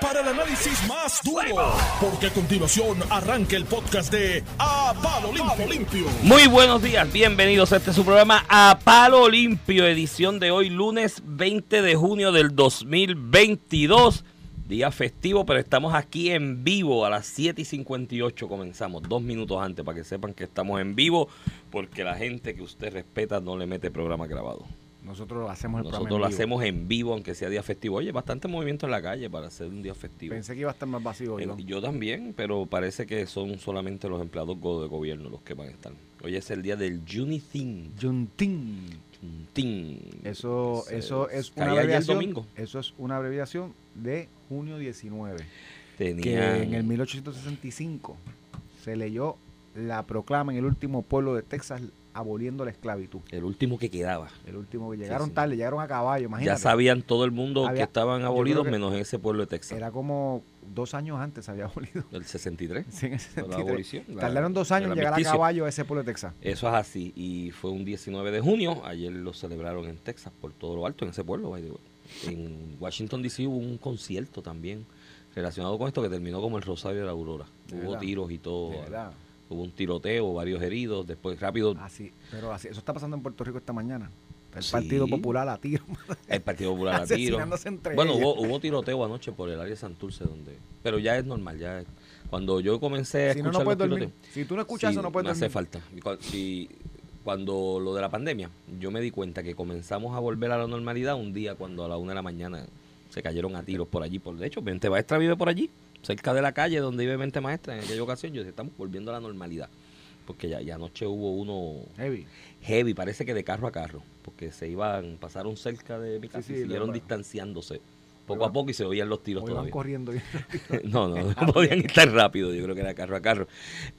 para el análisis más duro, porque a continuación arranca el podcast de A Palo Limpio. Muy buenos días, bienvenidos a este su programa A Palo Limpio, edición de hoy, lunes 20 de junio del 2022. Día festivo, pero estamos aquí en vivo a las 7 y 58. Comenzamos dos minutos antes para que sepan que estamos en vivo, porque la gente que usted respeta no le mete programa grabado. Nosotros lo hacemos el Nosotros lo hacemos en vivo, aunque sea día festivo. Oye, bastante movimiento en la calle para hacer un día festivo. Pensé que iba a estar más vacío. Eh, Yo. yo también, pero parece que son solamente los empleados de gobierno los que van a estar. Hoy es el día del Juneteenth. Juntín. Juneteenth. Eso, eso es una abreviación. domingo. Eso es una abreviación de junio 19. Que Tenían- en el 1865 se leyó la proclama en el último pueblo de Texas aboliendo la esclavitud. el último que quedaba. El último que llegaron sí. tarde, llegaron a caballo, imagínate. Ya sabían todo el mundo que estaban abolidos, que menos en ese pueblo de Texas. Era como dos años antes se había abolido. El 63. Sí, en el fue la 63. abolición, la- Tardaron dos años en llegar a caballo a ese pueblo de Texas. Eso es así. Y fue un 19 de junio. Ayer lo celebraron en Texas por todo lo alto, en ese pueblo. En Washington, D.C. hubo un concierto también relacionado con esto que terminó como el Rosario de la Aurora. De Hubo verdad. tiros y todo. De verdad. Hubo un tiroteo, varios heridos. Después, rápido, Así, pero así, eso está pasando en Puerto Rico esta mañana. El Sí. Partido Popular a tiro. el Partido Popular a tiro. Entre Bueno, ellas. hubo, hubo tiroteo anoche por el área de Santurce, donde. Pero ya es normal. ya es- Cuando yo comencé a Si no, escuchar no puedes los tiroteos, Si tú no escuchas eso, no puedes me hace dormir. falta. Y cua- si- cuando lo de la pandemia, yo me di cuenta que comenzamos a volver a la normalidad un día cuando a la una de la mañana se cayeron a tiros por allí. Por, de hecho, Mente Maestra vive por allí, cerca de la calle donde vive Mente Maestra. En aquella ocasión, yo dije, estamos volviendo a la normalidad. Porque ya, ya anoche hubo uno Heavy. heavy, parece que de carro a carro. Porque se iban, pasaron cerca de mi casa sí, y siguieron distanciándose poco a poco y se oían los tiros todavía. corriendo. No, no, no podían estar rápido, yo creo que era carro a carro.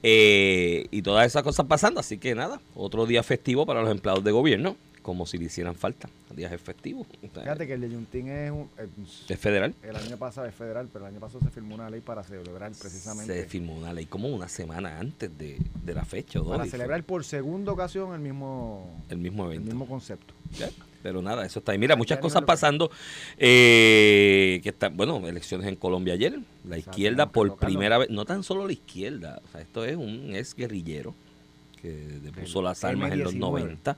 Eh, y todas esas cosas pasando, así que nada, otro día festivo para los empleados de gobierno, como si le hicieran falta. Días es festivo. Fíjate que el de Yuntín es un. eh, Es federal. el año pasado es federal, pero el año pasado se firmó una ley para celebrar precisamente. Se firmó una ley como una semana antes de, de la fecha. ¿o para celebrar por segunda ocasión el mismo, el mismo el evento. mismo concepto. Ya, Pero nada, eso está ahí. Mira, muchas cosas pasando. eh, que están, bueno, elecciones en Colombia ayer. La izquierda por primera vez, no tan solo la izquierda, o sea, esto es un ex guerrillero que depuso El las armas en los M19. 90.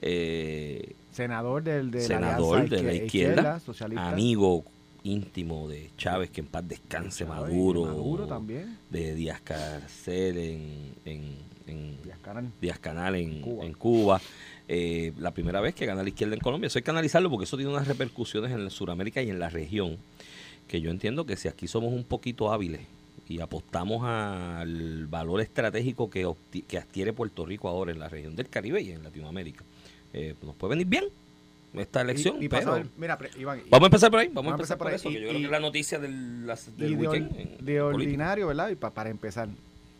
Eh, Senador del, de senador la de la izquierda, socialista. amigo íntimo de Chávez, que en paz descanse, Chávez, Maduro, Maduro también. de Díaz Carcel en, en, en Díaz Canal. Díaz Canal en Cuba. en Cuba. Eh, la primera vez que gana la izquierda en Colombia. Eso hay que analizarlo porque eso tiene unas repercusiones en Sudamérica y en la región. Que yo entiendo que si aquí somos un poquito hábiles y apostamos al valor estratégico que, que adquiere Puerto Rico ahora en la región del Caribe y en Latinoamérica, eh, nos puede venir bien esta elección. Y, y pero- pasado el- mira, pre- Iván, y- Vamos a empezar por ahí, vamos, a empezar por, eso, ahí. que yo creo que es la noticia del, las- del y de, or- weekend. en de política. ordinario, ¿verdad? Y pa- para empezar,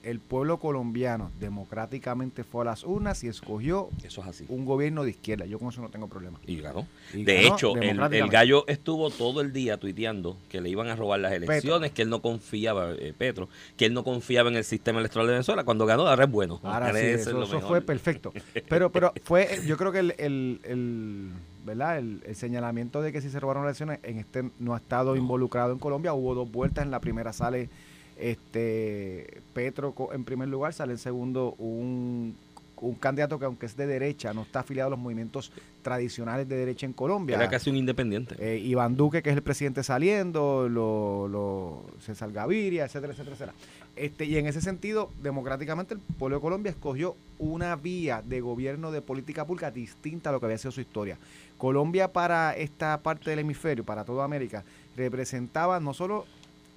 el pueblo colombiano democráticamente fue a las urnas y escogió Eso es así. un gobierno de izquierda. Yo con eso no tengo problema. Y ganó. Y de ganó hecho, el, gallo estuvo todo el día tuiteando que le iban a robar las elecciones, que él no confiaba, eh, Petro, que él no confiaba en el sistema electoral de Venezuela. Cuando ganó, ahora es bueno. Ahora sí, eso, lo eso mejor. fue perfecto. Pero, pero fue, yo creo que el, el, el- ¿verdad? El, el señalamiento de que si se robaron las elecciones, en este no ha estado involucrado en Colombia. Hubo dos vueltas. En la primera sale este Petro en primer lugar, sale en segundo un, un candidato que aunque es de derecha, no está afiliado a los movimientos tradicionales de derecha en Colombia. Era casi un independiente. Eh, Iván Duque, que es el presidente saliendo, lo, lo, César Gaviria, etcétera, etcétera, etcétera. Este, y en ese sentido, democráticamente el pueblo de Colombia escogió una vía de gobierno de política pública distinta a lo que había sido su historia. Colombia para esta parte del hemisferio, para toda América, representaba no solo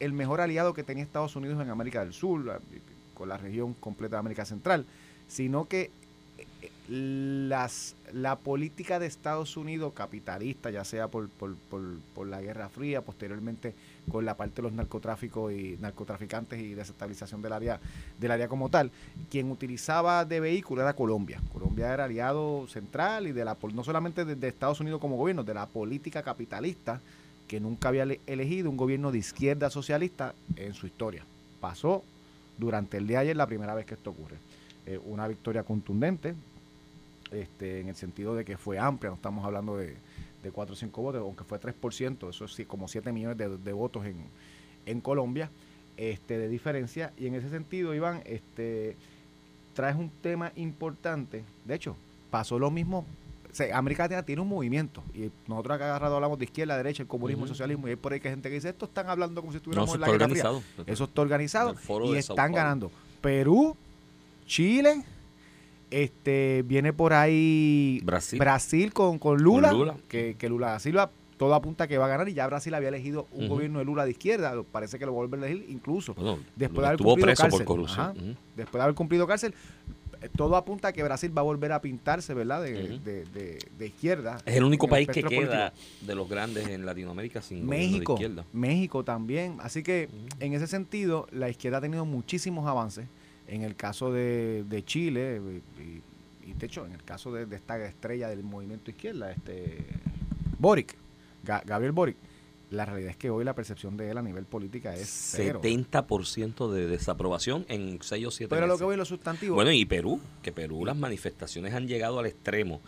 el mejor aliado que tenía Estados Unidos en América del Sur, con la región completa de América Central, sino que eh, las, la política de Estados Unidos capitalista, ya sea por, por, por, por la Guerra Fría, posteriormente con la parte de los narcotráficos y narcotraficantes y desestabilización del área, del área como tal, quien utilizaba de vehículo era Colombia. Colombia era aliado central y de la no solamente de, de Estados Unidos como gobierno, de la política capitalista que nunca había ele- elegido un gobierno de izquierda socialista en su historia. Pasó durante el día de ayer la primera vez que esto ocurre. Eh, una victoria contundente, este, en el sentido de que fue amplia, no estamos hablando de, de 4 o 5 votos, aunque fue 3%, eso es como 7 millones de, votos en, en Colombia este, de diferencia. Y en ese sentido, Iván, este, traes un tema importante. De hecho, pasó lo mismo. América Latina tiene un movimiento y nosotros acá agarrado hablamos de izquierda, derecha, el comunismo, el socialismo y hay por ahí que hay gente que dice esto están hablando como si estuviéramos en la guerra fría. Eso está organizado y están ganando. Perú, Chile, este viene por ahí Brasil, Brasil con, con Lula, Que, que Lula Silva todo apunta que va a ganar y ya Brasil había elegido un gobierno de Lula de izquierda, parece que lo vuelve a elegir incluso después de haber cumplido cárcel. después de haber cumplido cárcel, todo apunta a que Brasil va a volver a pintarse, ¿verdad? De, izquierda. Es el único país que queda de los grandes en Latinoamérica sin México, de izquierda. México también. Así que en ese sentido, la izquierda ha tenido muchísimos avances. En el caso de, Chile, y, de hecho, en el caso de, esta estrella del movimiento izquierda, este Boric, Gabriel Boric, la realidad es que hoy la percepción de él a nivel política es 70% de desaprobación en 6 o 7 Pero lo que voy a los sustantivos. Bueno, y Perú, que Perú las manifestaciones han llegado al extremo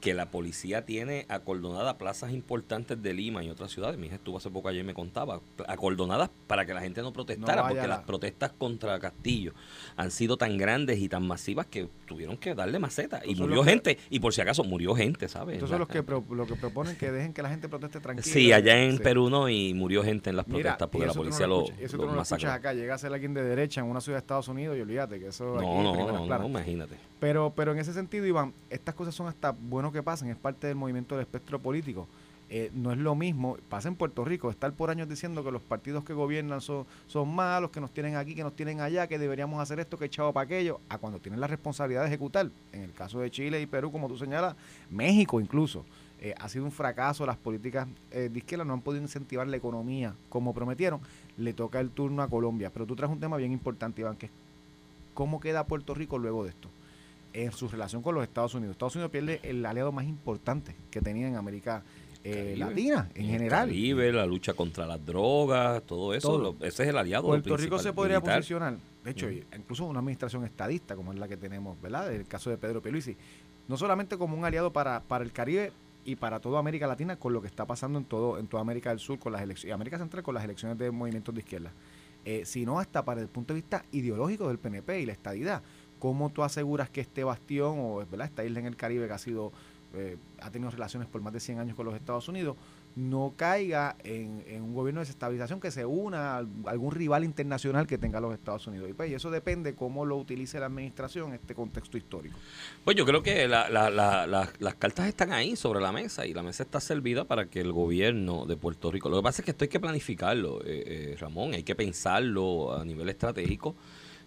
que la policía tiene acordonadas plazas importantes de Lima y otras ciudades. Mi hija estuvo hace poco ayer y me contaba, acordonadas para que la gente no protestara, porque las protestas contra Castillo han sido tan grandes y tan masivas que tuvieron que darle maceta. Y murió gente, y por si acaso murió gente, ¿sabes? Entonces los que, lo que proponen que dejen que la gente proteste tranquila. Sí, allá en Perú no, y murió gente en las protestas porque la policía lo, lo, eso tú no lo escuchas acá, llega a ser alguien de derecha en una ciudad de Estados Unidos y olvídate que eso... No, no, no, no, imagínate. Pero, pero en ese sentido, Iván, estas cosas son hasta bueno que pasen, es parte del movimiento del espectro político. Eh, no es lo mismo, pasa en Puerto Rico, estar por años diciendo que los partidos que gobiernan son, son malos, que nos tienen aquí, que nos tienen allá, que deberíamos hacer esto, que echado para aquello, a cuando tienen la responsabilidad de ejecutar. En el caso de Chile y Perú, como tú señalas, México incluso. Eh, ha sido un fracaso, las políticas eh, de izquierda no han podido incentivar la economía como prometieron, le toca el turno a Colombia. Pero tú traes un tema bien importante, Iván, que es cómo queda Puerto Rico luego de esto en su relación con los Estados Unidos. Estados Unidos pierde el aliado más importante que tenía en América eh, Latina en general. Caribe, la lucha contra las drogas, todo eso, ese es el aliado. Puerto Rico se podría posicionar, de hecho, incluso una administración estadista como es la que tenemos, ¿verdad? El caso de Pedro Peluisi, no solamente como un aliado para, para el Caribe y para toda América Latina con lo que está pasando en todo en toda América del Sur con las elecciones, América Central con las elecciones de movimientos de izquierda, eh, sino hasta para el punto de vista ideológico del PNP y la estadidad ¿Cómo tú aseguras que este bastión o ¿verdad? esta isla en el Caribe que ha sido eh, ha tenido relaciones por más de 100 años con los Estados Unidos no caiga en, un gobierno de desestabilización que se una a algún rival internacional que tenga los Estados Unidos. Y pues eso depende cómo lo utilice la administración en este contexto histórico. Pues yo creo que las cartas están ahí sobre la mesa y la mesa está servida para que el gobierno de Puerto Rico, lo que pasa es que esto hay que planificarlo, eh, eh, Ramón, hay que pensarlo a nivel estratégico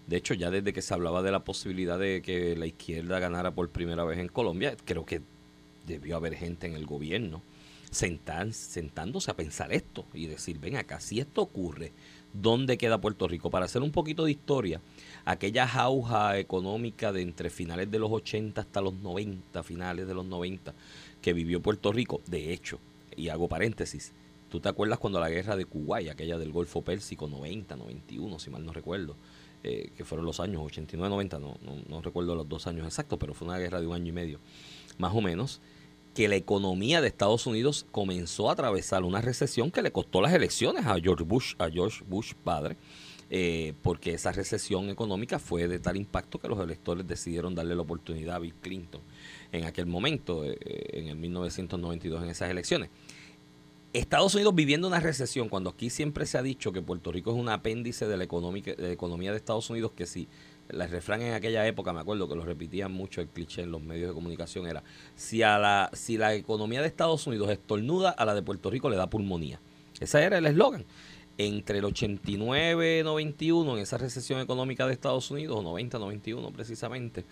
de hecho, ya desde que se hablaba de la posibilidad de que la izquierda ganara por primera vez en Colombia, creo que debió haber gente en el gobierno sentándose a pensar esto y decir, ven acá, si esto ocurre, ¿dónde queda Puerto Rico? Para hacer un poquito de historia, aquella jauja económica de entre finales de los 80 hasta los 90, finales de los 90, que vivió Puerto Rico, de hecho, y hago paréntesis, ¿tú te acuerdas cuando la guerra de Kuwait, aquella del Golfo Pérsico, 90, 91, si mal no recuerdo? Eh, que fueron los años 89-90, no, no, recuerdo los dos años exactos, pero fue una guerra de un año y medio, más o menos, que la economía de Estados Unidos comenzó a atravesar una recesión que le costó las elecciones a George Bush, a George Bush padre, eh, porque esa recesión económica fue de tal impacto que los electores decidieron darle la oportunidad a Bill Clinton en aquel momento, eh, en el 1992, en esas elecciones. Estados Unidos viviendo una recesión, cuando aquí siempre se ha dicho que Puerto Rico es un apéndice de la, economía de Estados Unidos, que si el refrán en aquella época, me acuerdo que lo repetían mucho el cliché en los medios de comunicación, era, si, a la, si la economía de Estados Unidos estornuda, a la de Puerto Rico le da pulmonía. Ese era el eslogan. Entre el 89 y 91, en esa recesión económica de Estados Unidos, o 90-91 precisamente,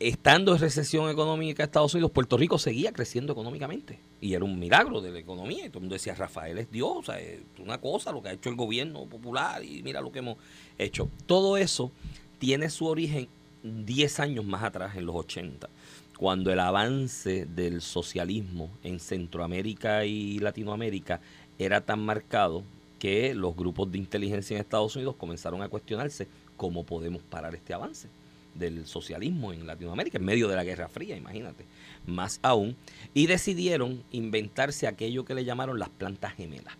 estando en recesión económica Estados Unidos, Puerto Rico seguía creciendo económicamente. Y era un milagro de la economía. Y todo el mundo decía, Rafael es Dios, es una cosa lo que ha hecho el gobierno popular y mira lo que hemos hecho. Todo eso tiene su origen 10 años más atrás, en los 80, cuando el avance del socialismo en Centroamérica y Latinoamérica era tan marcado que los grupos de inteligencia en Estados Unidos comenzaron a cuestionarse cómo podemos parar este avance del socialismo en Latinoamérica, en medio de la Guerra Fría, imagínate, más aún, y decidieron inventarse aquello que le llamaron las plantas gemelas.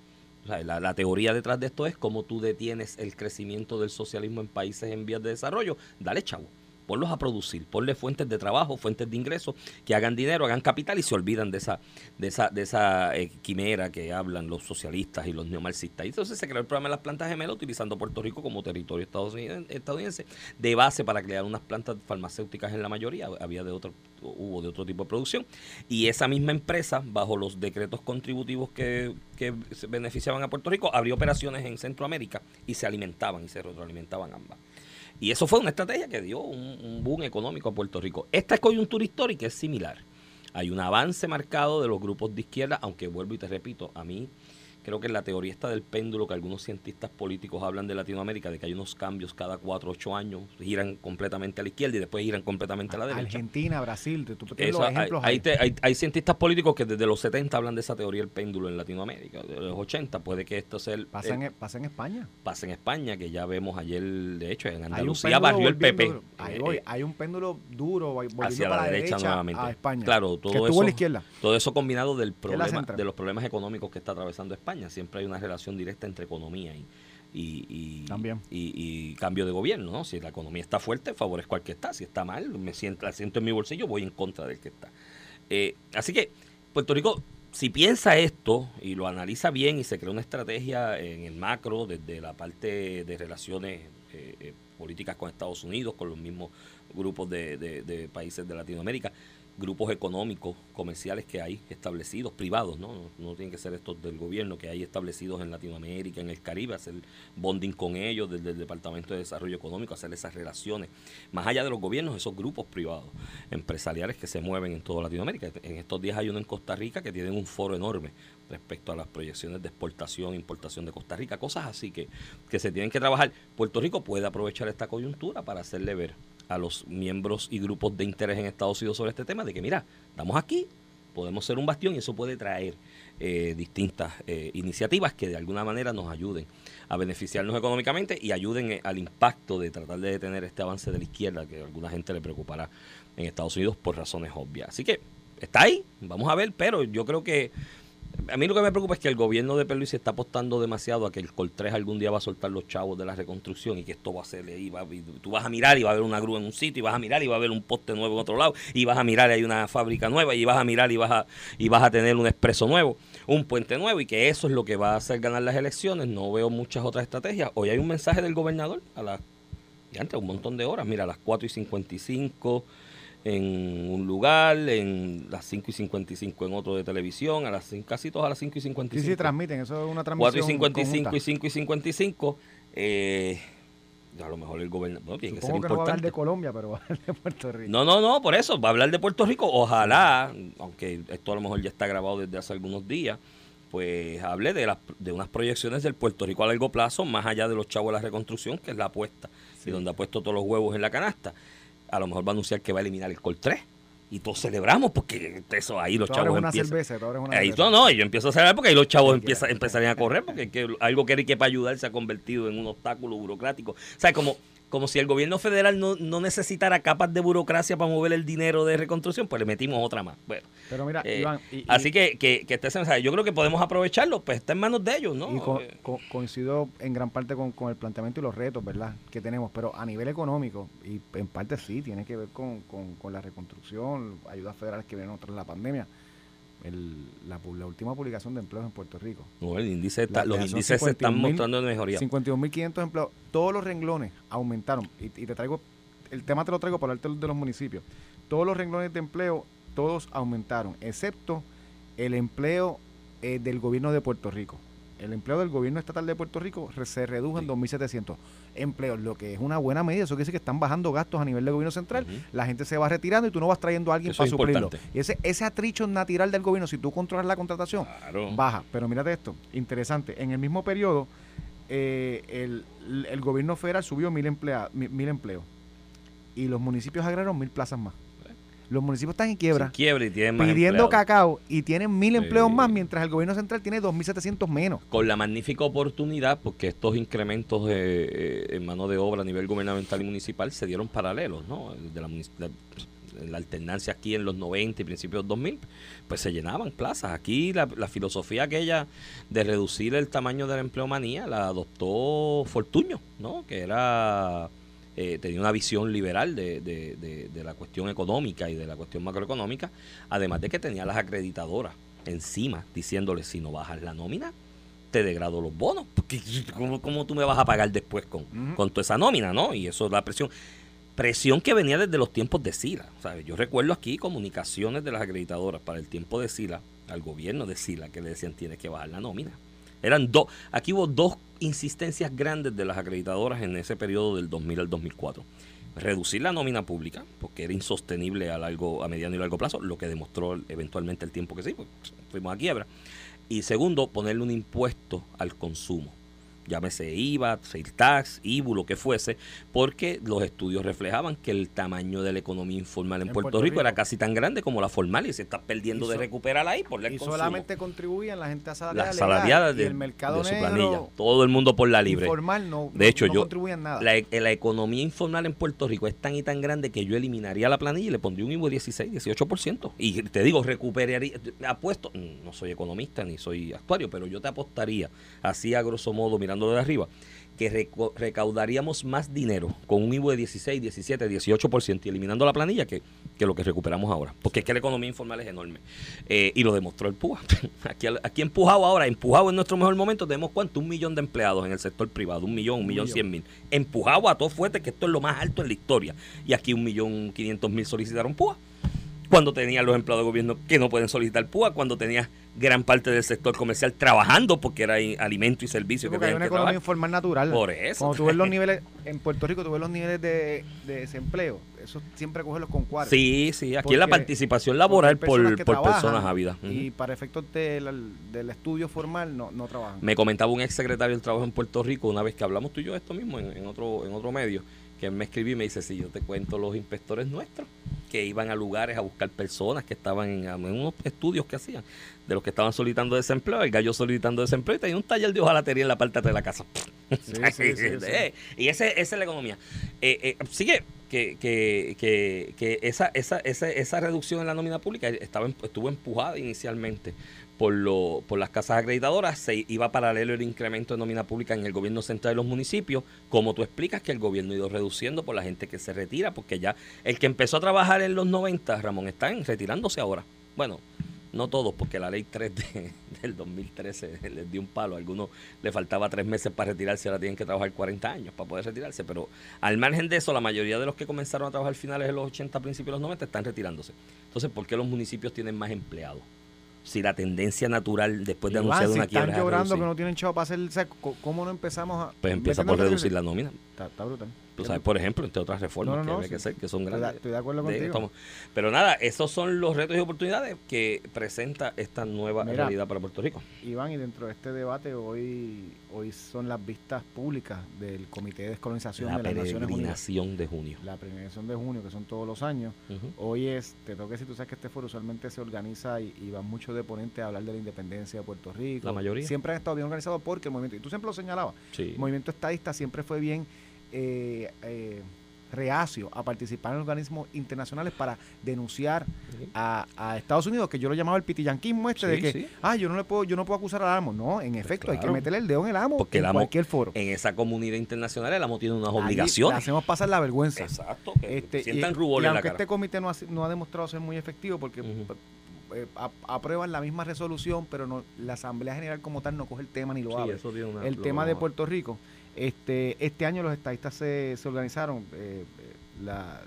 la, la, teoría detrás de esto es cómo tú detienes el crecimiento del socialismo en países en vías de desarrollo. Dale chavo ponlos a producir, ponle fuentes de trabajo, fuentes de ingresos, que hagan dinero, hagan capital y se olvidan de esa, de esa, de esa eh, quimera que hablan los socialistas y los neomarxistas. Y entonces se creó el programa de las plantas gemelas utilizando Puerto Rico como territorio estadounidense de base para crear unas plantas farmacéuticas en la mayoría, había de otro, hubo de otro tipo de producción. Y esa misma empresa, bajo los decretos contributivos que, que beneficiaban a Puerto Rico, abrió operaciones en Centroamérica y se alimentaban y se retroalimentaban ambas. Y eso fue una estrategia que dio un, boom económico a Puerto Rico. Esta coyuntura histórica es similar. Hay un avance marcado de los grupos de izquierda, aunque vuelvo y te repito, a mí creo que la teoría está del péndulo que algunos cientistas políticos hablan de Latinoamérica, de que hay unos cambios cada cuatro o ocho años, giran completamente a la izquierda y después giran completamente a la derecha. Argentina, Brasil, tú, los ejemplos hay, hay, cientistas políticos que desde los 70 hablan de esa teoría del péndulo en Latinoamérica. De los 80 puede que esto sea el... Pasa, en, pasa en España. Pasa en España, que ya vemos ayer, de hecho, en Andalucía barrió el PP. Eh, hay un péndulo duro hacia la, derecha, nuevamente. A España. Claro, todo eso, todo eso combinado del problema, de los problemas económicos que está atravesando España. Siempre hay una relación directa entre economía y, y, y, cambio de gobierno. ¿no? Si la economía está fuerte, favorezco al que está. Si está mal, me siento, siento en mi bolsillo, voy en contra del que está. Eh, así que Puerto Rico, si piensa esto y lo analiza bien y se crea una estrategia en el macro, desde la parte de relaciones eh, eh, políticas con Estados Unidos, con los mismos grupos de países de Latinoamérica, grupos económicos, comerciales que hay establecidos, privados, ¿no? ¿no? tienen que ser estos del gobierno, que hay establecidos en Latinoamérica, en el Caribe, hacer bonding con ellos desde el Departamento de Desarrollo Económico, hacer esas relaciones. Más allá de los gobiernos, esos grupos privados, empresariales que se mueven en toda Latinoamérica. En estos días hay uno en Costa Rica que tienen un foro enorme respecto a las proyecciones de exportación, importación de Costa Rica, cosas así que, que se tienen que trabajar. Puerto Rico puede aprovechar esta coyuntura para hacerle ver a los miembros y grupos de interés en Estados Unidos sobre este tema, de que mira, estamos aquí, podemos ser un bastión y eso puede traer eh, distintas eh, iniciativas que de alguna manera nos ayuden a beneficiarnos económicamente y ayuden eh, al impacto de tratar de detener este avance de la izquierda que a alguna gente le preocupará en Estados Unidos por razones obvias. Así que está ahí, vamos a ver, pero yo creo que a mí lo que me preocupa es que el gobierno de se está apostando demasiado a que el Coltrés algún día va a soltar los chavos de la reconstrucción y que esto va a ser ahí. tú vas a mirar y va a haber una grúa en un sitio, y vas a mirar y va a haber un poste nuevo en otro lado, y vas a mirar y hay una fábrica nueva, y vas a mirar y vas a, y vas a tener un expreso nuevo, un puente nuevo, y que eso es lo que va a hacer ganar las elecciones. No veo muchas otras estrategias. Hoy hay un mensaje del gobernador a las, antes, un montón de horas, mira, a las 4 y 55 en un lugar, en las 5 y 55 en otro de televisión, a las 5, casi todas a las 5 y 55. Sí, sí, transmiten, eso es una transmisión 4 y 55 y 5 y 55. Eh, a lo mejor el gobernador tiene que ser importante. no va a hablar de Colombia, pero va a hablar de Puerto Rico. No, no, no, por eso, va a hablar de Puerto Rico. Ojalá, aunque esto a lo mejor ya está grabado desde hace algunos días, pues hable de, las, de unas proyecciones del Puerto Rico a largo plazo, más allá de los chavos de la reconstrucción, que es la apuesta, y donde ha puesto todos los huevos en la canasta a lo mejor va a anunciar que va a eliminar el Col 3. Y todos celebramos porque eso ahí los chavos una Cerveza, una ahí no, no, y yo empiezo a celebrar porque ahí los chavos empiezan, empezarían a correr porque que algo que, que para ayudar se ha convertido en un obstáculo burocrático. O sea, como como si el gobierno federal no, no, necesitara capas de burocracia para mover el dinero de reconstrucción, pues le metimos otra más. Bueno, pero mira, eh, Iván, así que, que, que este, yo creo que podemos aprovecharlo, pues está en manos de ellos, ¿no? Y eh, coincido en gran parte con, el planteamiento y los retos, ¿verdad? Que tenemos, pero a nivel económico, y en parte sí, tiene que ver con, con la reconstrucción, ayudas federales que vienen tras la pandemia el, la, última publicación de empleos en Puerto Rico. el índice los índices se están mostrando en mejoría. 52.500 empleos. Todos los renglones aumentaron. Y, te traigo, el tema te lo traigo para hablarte de los municipios. Todos los renglones de empleo, todos aumentaron, excepto el empleo eh, del gobierno de Puerto Rico el empleo del gobierno estatal de Puerto Rico se redujo en 2.700 empleos, lo que es una buena medida. Eso quiere decir que están bajando gastos a nivel del gobierno central. La gente se va retirando y tú no vas trayendo a alguien para suplirlo. Y ese, ese atricho natural del gobierno, si tú controlas la contratación, baja. Pero mírate esto, interesante. En el mismo periodo, eh, el, gobierno federal subió mil, mil, mil empleos y los municipios agregaron mil plazas más. Los municipios están en quiebra. Quiebra y tienen más pidiendo empleados. cacao y tienen mil Sí. empleos más, mientras el gobierno central tiene 2.700 menos. con la magnífica oportunidad, porque estos incrementos de, eh, en mano de obra a nivel gubernamental y municipal se dieron paralelos, ¿no? De la, munici- la, alternancia aquí en los 90 y principios de 2000, pues se llenaban plazas. Aquí la, la filosofía aquella de reducir el tamaño de la empleomanía la adoptó Fortuño, ¿no? Que era... eh, tenía una visión liberal de, de- de- de la cuestión económica y de la cuestión macroeconómica, además de que tenía las acreditadoras encima diciéndole si no bajas la nómina, te degrado los bonos. Porque ¿cómo, cómo tú me vas a pagar después con, con toda esa nómina, no? Y eso es la presión. Presión que venía desde los tiempos de Sila. ¿sabes? Yo recuerdo aquí comunicaciones de las acreditadoras para el tiempo de Sila, al gobierno de Sila, que le decían tienes que bajar la nómina. Eran dos, aquí hubo dos insistencias grandes de las acreditadoras en ese periodo del 2000 al 2004. Reducir la nómina pública, porque era insostenible a largo, a mediano y largo plazo, lo que demostró eventualmente el tiempo que sí, pues fuimos a quiebra. Y segundo, ponerle un impuesto al consumo. Llámese IVA, sales tax, IBU, lo que fuese, porque los estudios reflejaban que el tamaño de la economía informal en, En Puerto, Puerto Rico, era casi tan grande como la formal y se está perdiendo de recuperarla ahí por el Y consumo. solamente contribuían la gente asalariada, las legal, salariadas y de, el mercado de su negro planilla. Todo el mundo por la libre. informal no, De hecho, no yo- contribuían nada. La, e- la economía informal en Puerto Rico es tan y tan grande que yo eliminaría la planilla y le pondría un IVA de 16, 18%. Y te digo, recuperaría, apuesto, no soy economista ni soy actuario, pero yo te apostaría, así a grosso modo, mirándolo de arriba, que recaudaríamos más dinero con un IVA de 16, 17, 18% y eliminando la planilla que, que lo que recuperamos ahora. Porque es que la economía informal es enorme. Eh, y lo demostró el PUA. Aquí, aquí empujado ahora, empujado en nuestro mejor momento, tenemos cuánto, un millón de empleados en el sector privado, un millón, un millón millón. cien mil. Empujado a todo fuerte, que esto es lo más alto en la historia. Y aquí un millón quinientos mil solicitaron PUA. Cuando tenías los empleados de gobierno que no pueden solicitar PUA, cuando tenías gran parte del sector comercial trabajando porque era alimento y Sí, servicio que porque hay una que economía trabajar. informal natural. Por eso. Cuando tú ves los niveles, en Puerto Rico tú ves los niveles de, de desempleo, eso siempre coge los con cuadros. Sí, sí, aquí es la Porque- participación laboral Porque por, personas que ávidas. Y para efectos del, del estudio formal no, no trabajan. Me comentaba un ex secretario del Trabajo en Puerto Rico una vez que hablamos tú y yo de esto mismo en, en otro en otro medio, que me escribió y me dice, si yo te cuento los inspectores nuestros, que iban a lugares a buscar personas que estaban en, en unos estudios que hacían, de los que estaban solicitando desempleo, el gallo solicitando desempleo y tenía un taller de hojalatería en la parte de la casa. Sí, sí, sí, sí. Y ese, esa es la economía. Eh, eh, sigue que, que, que, que esa, esa, esa, esa reducción en la nómina pública estaba, estuvo empujada inicialmente por, lo, por las casas acreditadoras, se iba paralelo el incremento de nómina pública en el gobierno central de los municipios, como tú explicas que el gobierno ha ido reduciendo por la gente que se retira, porque ya el que empezó a trabajar en los 90, Ramón, está en- retirándose ahora. Bueno, no todos, porque la ley 3 de- del 2013 les dio un palo. A algunos le faltaba tres meses para retirarse, ahora tienen que trabajar 40 años para poder retirarse. Pero al margen de eso, la mayoría de los que comenzaron a trabajar finales de los 80, principios de los 90 están retirándose. Entonces, ¿por qué los municipios tienen más empleados? Si la tendencia natural después de Iván, anunciar si una quiebra están llorando que no tienen chavo para hacer seco, co- ¿cómo no empezamos a...? pues empieza por reducir la nómina. Está, está brutal. Tú sabes, por ejemplo, entre otras reformas No, no, que hay que hacer, que son grandes. estoy de acuerdo de- contigo. Pero nada, esos son los retos y oportunidades que presenta esta nueva Mira, realidad para Puerto Rico. Iván, y dentro de este debate hoy hoy son las vistas públicas del Comité de Descolonización La de las Naciones Unidas. peregrinación de junio. La peregrinación de junio, que son todos los años. Hoy es, te tengo que decir, tú sabes que este foro usualmente se organiza y, y van muchos de ponentes a hablar de la independencia de Puerto Rico. La mayoría. Siempre han estado bien organizados porque el movimiento, y tú siempre lo señalabas, Sí. el movimiento estadista siempre fue bien eh, eh, reacio a participar en organismos internacionales para denunciar a, a Estados Unidos, que yo lo llamaba el pitiyanquismo este de que, sí. ah, yo no le puedo, yo no puedo acusar al amo. No, en efecto, hay que meterle el dedo en el amo Porque en el amo- cualquier foro. En esa comunidad internacional el amo tiene unas Le obligaciones. hacemos pasar la vergüenza. Exacto. que Este, sientan y, rubor y en la aunque cara. este comité no ha, no ha demostrado ser muy efectivo porque Ujú. p- eh, aprueban la misma resolución, pero no la Asamblea General como tal no coge el tema ni lo abre. eso tiene una- el lo- tema de Puerto Rico, este este año los estadistas se, se organizaron, eh, eh, la,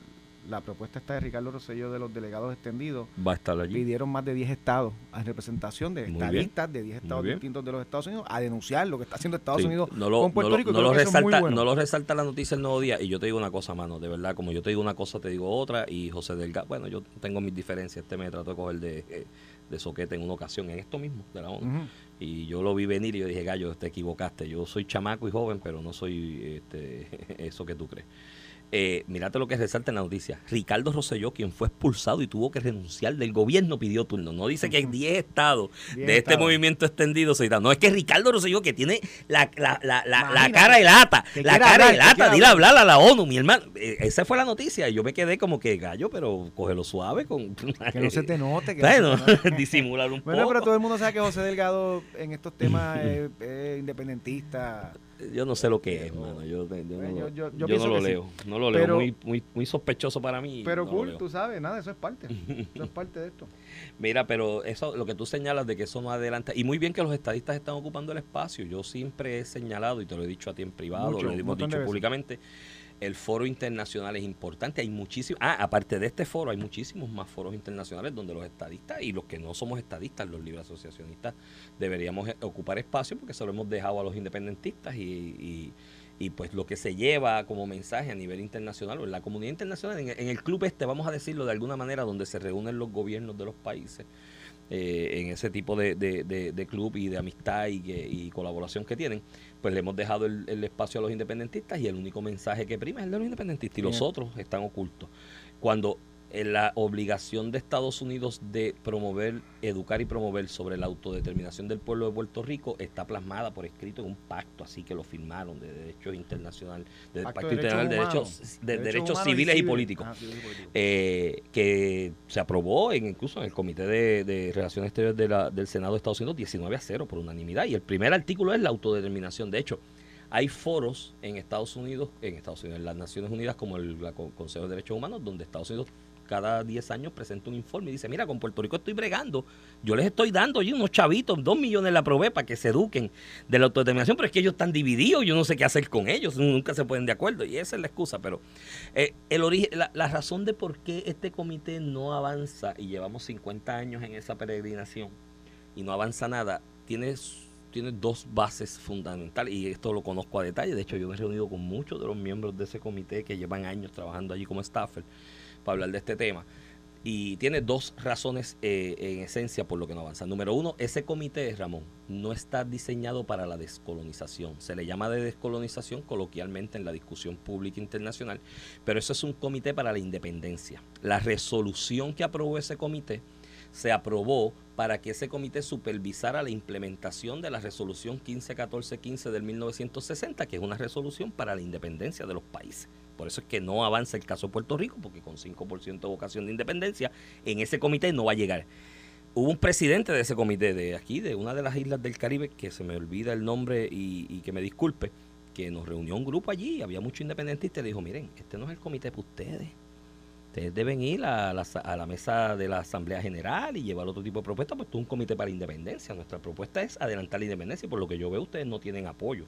la propuesta está de Ricardo Rosselló de los delegados extendidos, Va a estar allí. pidieron más de 10 estados a representación de estadistas de 10 estados distintos de los Estados Unidos a denunciar lo que está haciendo Estados Sí, Unidos no lo, con Puerto no Rico. no lo resalta, bueno. no lo resalta la noticia el nuevo día. Y yo te digo una cosa, mano, de verdad, como yo te digo una cosa, te digo otra. Y José Delgado, bueno, yo tengo mis diferencias. Este me trató de coger de, eh, de soquete en una ocasión, en esto mismo, de la ONU. Y yo lo vi venir y yo dije, gallo, te equivocaste. Yo soy chamaco y joven, pero no soy este, eso que tú crees. Eh, mírate lo que resalta en la noticia. Ricardo Rosselló, quien fue expulsado y tuvo que renunciar del gobierno, pidió turno. No dice que hay 10 estados de este movimiento extendido se No, es que Ricardo Rosselló, que tiene la, la, la, la, cara de lata, la cara de lata, dile hablar a la ONU, mi hermano. Eh, esa fue la noticia. Yo me quedé como que gallo, pero cógelo suave. con Que no se te note. Que bueno, disimular un poco. Bueno, pero todo el mundo sabe que José Delgado en estos temas es independentista yo no sé lo que es, mano. Yo, no, lo leo. No lo leo. Muy, muy, muy sospechoso para mí. Pero cool, tú sabes, nada, eso es parte. eso es parte de esto. Mira, pero eso, lo que tú señalas de que eso no adelanta. Y muy bien que los estadistas están ocupando el espacio. Yo siempre he señalado, y te lo he dicho a ti en privado, lo hemos dicho públicamente el foro internacional es importante. Hay muchísimos. Ah, aparte de este foro, hay muchísimos más foros internacionales donde los estadistas y los que no somos estadistas, los libres asociacionistas, deberíamos eh, ocupar espacio porque se lo hemos dejado a los independentistas y, y, pues lo que se lleva como mensaje a nivel internacional o en la comunidad internacional, en, el club este, vamos a decirlo de alguna manera, donde se reúnen los gobiernos de los países. Eh, en ese tipo de, de, club y de amistad y, y, colaboración que tienen, pues le hemos dejado el, espacio a los independentistas y el único mensaje que prima es el de los independentistas y los otros están ocultos. Cuando la obligación de Estados Unidos de promover, educar y promover sobre la autodeterminación del pueblo de Puerto Rico está plasmada por escrito en un pacto, así que lo firmaron de derechos internacional, de pacto, internacional de derechos, de derechos, civiles y, políticos, eh, que se aprobó en, incluso en el Comité de, Relaciones Exteriores del Senado de Estados Unidos 19 a 0 por unanimidad. Y el primer artículo es la autodeterminación. De hecho, hay foros en Estados Unidos, en Estados Unidos, en las Naciones Unidas como el Consejo de Derechos Humanos, donde Estados Unidos cada 10 años presenta un informe y dice, mira, con Puerto Rico estoy bregando, yo les estoy dando allí unos chavitos, dos millones la probé para que se eduquen de la autodeterminación, pero es que ellos están divididos, yo no sé qué hacer con ellos, nunca se pueden de acuerdo y esa es la excusa, pero eh, el origen, la, la, razón de por qué este comité no avanza y llevamos 50 años en esa peregrinación y no avanza nada, tiene tiene dos bases fundamentales y esto lo conozco a detalle. De hecho, yo me he reunido con muchos de los miembros de ese comité que llevan años trabajando allí como staffer para hablar de este tema. Y tiene dos razones eh, en esencia por lo que no avanza. Número uno, ese comité, Ramón, no está diseñado para la descolonización. Se le llama de descolonización coloquialmente en la discusión pública internacional, pero eso es un comité para la independencia. La resolución que aprobó ese comité se aprobó para que ese comité supervisara la implementación de la resolución 151415 del 1960, que es una resolución para la independencia de los países. Por eso es que no avanza el caso Puerto Rico, porque con 5% de vocación de independencia, en ese comité no va a llegar. Hubo un presidente de ese comité de aquí, de una de las islas del Caribe, que se me olvida el nombre y, que me disculpe, que nos reunió un grupo allí, había muchos independentistas y dijo, miren, este no es el comité para ustedes. Ustedes deben ir a la, la, mesa de la Asamblea General y llevar otro tipo de propuestas, pues esto es un comité para independencia. Nuestra propuesta es adelantar la independencia y por lo que yo veo ustedes no tienen apoyo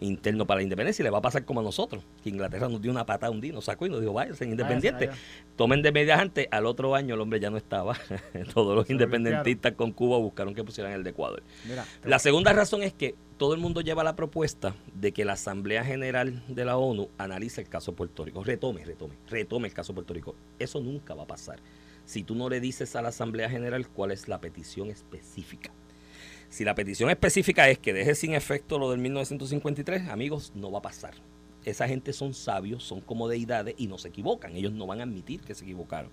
interno para la independencia y le va a pasar como a nosotros, que Inglaterra nos dio una patada un día, nos sacó y nos dijo, vaya, sean independientes. Tomen de medias antes, al otro año el hombre ya no estaba. Todos los independentistas con Cuba buscaron que pusieran el de Ecuador. la segunda razón es que todo el mundo lleva la propuesta de que la Asamblea General de la ONU analice el caso de Puerto Rico. Retome, retome, retome el caso de Puerto Rico. Eso nunca va a pasar si tú no le dices a la Asamblea General cuál es la petición específica. Si la petición específica es que deje sin efecto lo del 1953, amigos, no va a pasar. Esa gente son sabios, son como deidades y no se equivocan. Ellos no van a admitir que se equivocaron.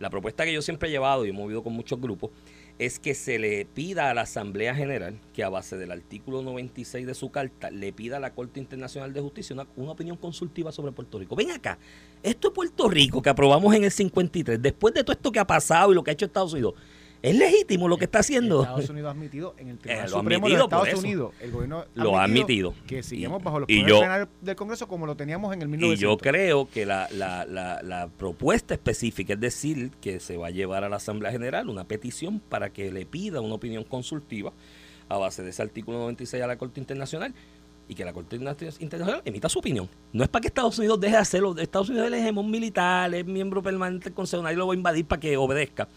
La propuesta que yo siempre he llevado y he movido con muchos grupos es que se le pida a la Asamblea General que a base del artículo 96 de su carta le pida a la Corte Internacional de Justicia una, una, opinión consultiva sobre Puerto Rico. Ven acá, esto es Puerto Rico que aprobamos en el 53, después de todo esto que ha pasado y lo que ha hecho Estados Unidos, es legítimo lo que está haciendo. Estados Unidos ha admitido en el Tribunal eh, Supremo de Estados Unidos, el gobierno lo ha admitido que seguimos bajo los poderes del Congreso como lo teníamos en el 1900. Y yo creo que la, la, la, la, propuesta específica es decir que se va a llevar a la Asamblea General una petición para que le pida una opinión consultiva a base de ese artículo 96 a la Corte Internacional y que la Corte Internacional emita su opinión. No es para que Estados Unidos deje de hacerlo. Estados Unidos es el hegemón militar, es miembro permanente del Consejo, nadie lo va a invadir para que obedezca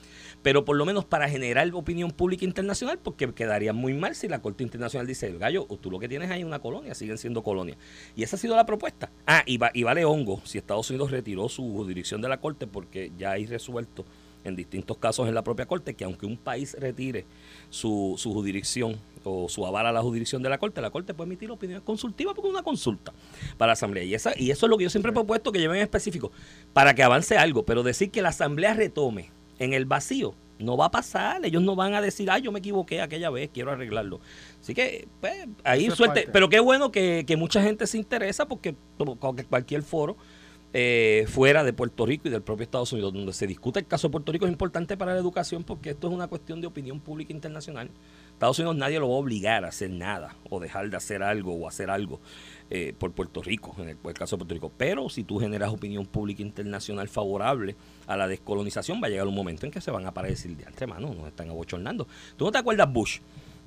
pero por lo menos para generar opinión pública internacional, porque quedaría muy mal si la Corte Internacional dice, el gallo, tú lo que tienes ahí es una colonia, siguen siendo colonia. Y esa ha sido la propuesta. Ah, y, va, y vale hongo, si Estados Unidos retiró su jurisdicción de la Corte porque ya hay resuelto en distintos casos en la propia Corte, que aunque un país retire su, su jurisdicción o su aval a la jurisdicción de la Corte, la Corte puede emitir opinión consultiva porque es una consulta para la Asamblea. Y, esa, y eso es lo que yo siempre he propuesto que lleven en específico, para que avance algo, pero decir que la Asamblea retome en el vacío, no va a pasar, ellos no van a decir, ay, yo me equivoqué aquella vez, quiero arreglarlo. Así que, pues, ahí suerte. Pero qué bueno que, que mucha gente se interesa porque cualquier foro eh, fuera de Puerto Rico y del propio Estados Unidos, donde se discute el caso de Puerto Rico, es importante para la educación porque esto es una cuestión de opinión pública internacional. Estados Unidos nadie lo va a obligar a hacer nada o dejar de hacer algo o hacer algo eh, por Puerto Rico, en el, caso de Puerto Rico. Pero si tú generas opinión pública internacional favorable a la descolonización, va a llegar un momento en que se van a parar y decir, de antemano, nos están abochornando. ¿Tú no te acuerdas Bush?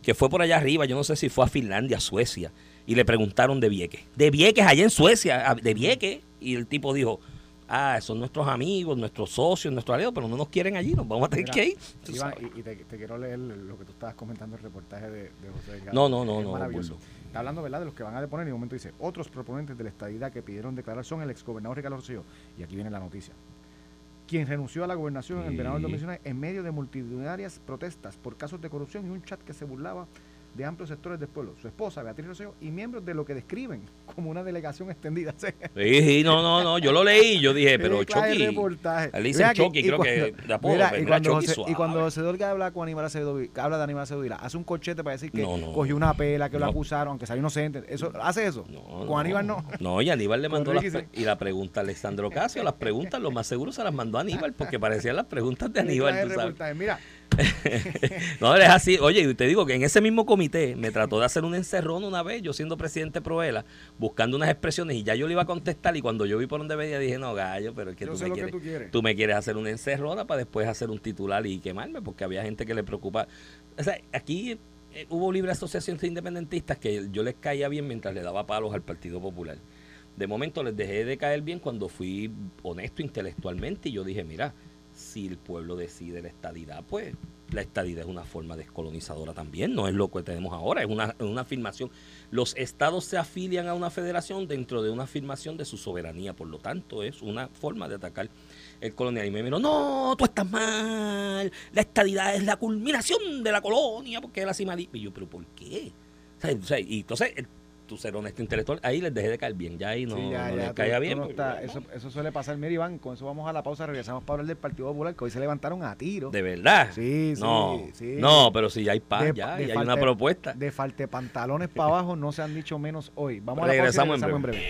Que fue por allá arriba, yo no sé si fue a Finlandia, Suecia, y le preguntaron de Vieques. De Vieques, allá en Suecia, de Vieques. Y el tipo dijo, ah, son nuestros amigos, nuestros socios, nuestros aliados, pero no nos quieren allí, nos vamos a tener Mira, que ir. Iván, y, y te, te quiero leer lo que tú estabas comentando en el reportaje de, de José Delgado. No, no, no, no. Está hablando, ¿verdad?, de los que van a deponer y en un momento dice, otros proponentes de la estadidad que pidieron declarar son el exgobernador Ricardo Rosselló. Y aquí viene la noticia. Quien renunció a la gobernación en el verano del Sí. 2019 en medio de multitudinarias protestas por casos de corrupción y un chat que se burlaba de amplios sectores del pueblo. Su esposa, Beatriz Rosselló, y miembros de lo que describen como una delegación extendida. Sí, sí, no, no, no, yo lo leí, yo dije, pero Chucky, le dicen que- Chucky, y creo cuando- que de apodo, mira, pero y, cuando José, y cuando José Dolga habla con Aníbal Acevedo, habla de Aníbal Acevedo hace un corchete para decir que No, no. cogió una pela, que lo acusaron, aunque salió inocente. Eso, ¿Hace eso? Con Aníbal no. No, y Aníbal le mandó las y la pregunta a Alessandro Casio, las preguntas, lo más seguro se las mandó a Aníbal, porque parecían las preguntas de Aníbal, tú sabes. Mira, No, es así. Oye, y te digo que en ese mismo comité me trató de hacer un encerrón una vez, yo siendo presidente Proela, buscando unas expresiones y ya yo le iba a contestar y cuando yo vi por donde venía dije, no, gallo, pero es que yo tú me que quieres, tú quieres. tú me quieres hacer una encerrona para después hacer un titular y quemarme, porque había gente que le preocupa. O sea, aquí eh, hubo libre asociación de independentistas que yo les caía bien mientras le daba palos al Partido Popular. De momento les dejé de caer bien cuando fui honesto intelectualmente y yo dije, mira, si el pueblo decide la estadidad, pues la estadidad es una forma descolonizadora también, no es lo que tenemos ahora, es una, una afirmación. Los estados se afilian a una federación dentro de una afirmación de su soberanía, por lo tanto es una forma de atacar el colonialismo. Y me dijo, no, tú estás mal, la estadidad es la culminación de la colonia, porque es la cima. de-". Y yo, pero ¿por qué? O sea, y entonces, tú ser honesto intelectual, ahí les dejé de caer bien, ya ahí no, Sí, ya, no ya, les tú- caía tú bien. no porque, eso, eso suele pasar. Mira, Iván, con eso vamos a la pausa. Regresamos para hablar del Partido Popular, que hoy se levantaron a tiro. De verdad. Sí, sí, no, sí. No, pero si ya hay paz, ya, de y hay una de- propuesta. De falte pantalones para abajo no se han dicho menos hoy. Vamos a la pausa y Regresamos en regresamos en breve.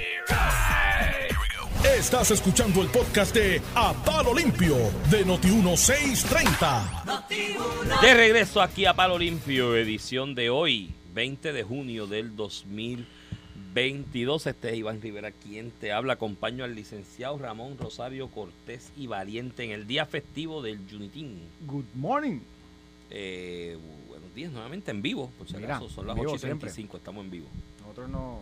Estás escuchando el podcast de A Palo Limpio de Noti1630. De regreso aquí a Palo Limpio, edición de hoy, 20 de junio del 2022. Este es Iván Rivera quien te habla. Acompaño al licenciado Ramón Rosario Cortés y Valiente en el día festivo del Junitín. Good morning. Eh, buenos días nuevamente en vivo, por si Mira, acaso. Son las en vivo 8 y siempre. 35, estamos en vivo. Nosotros no,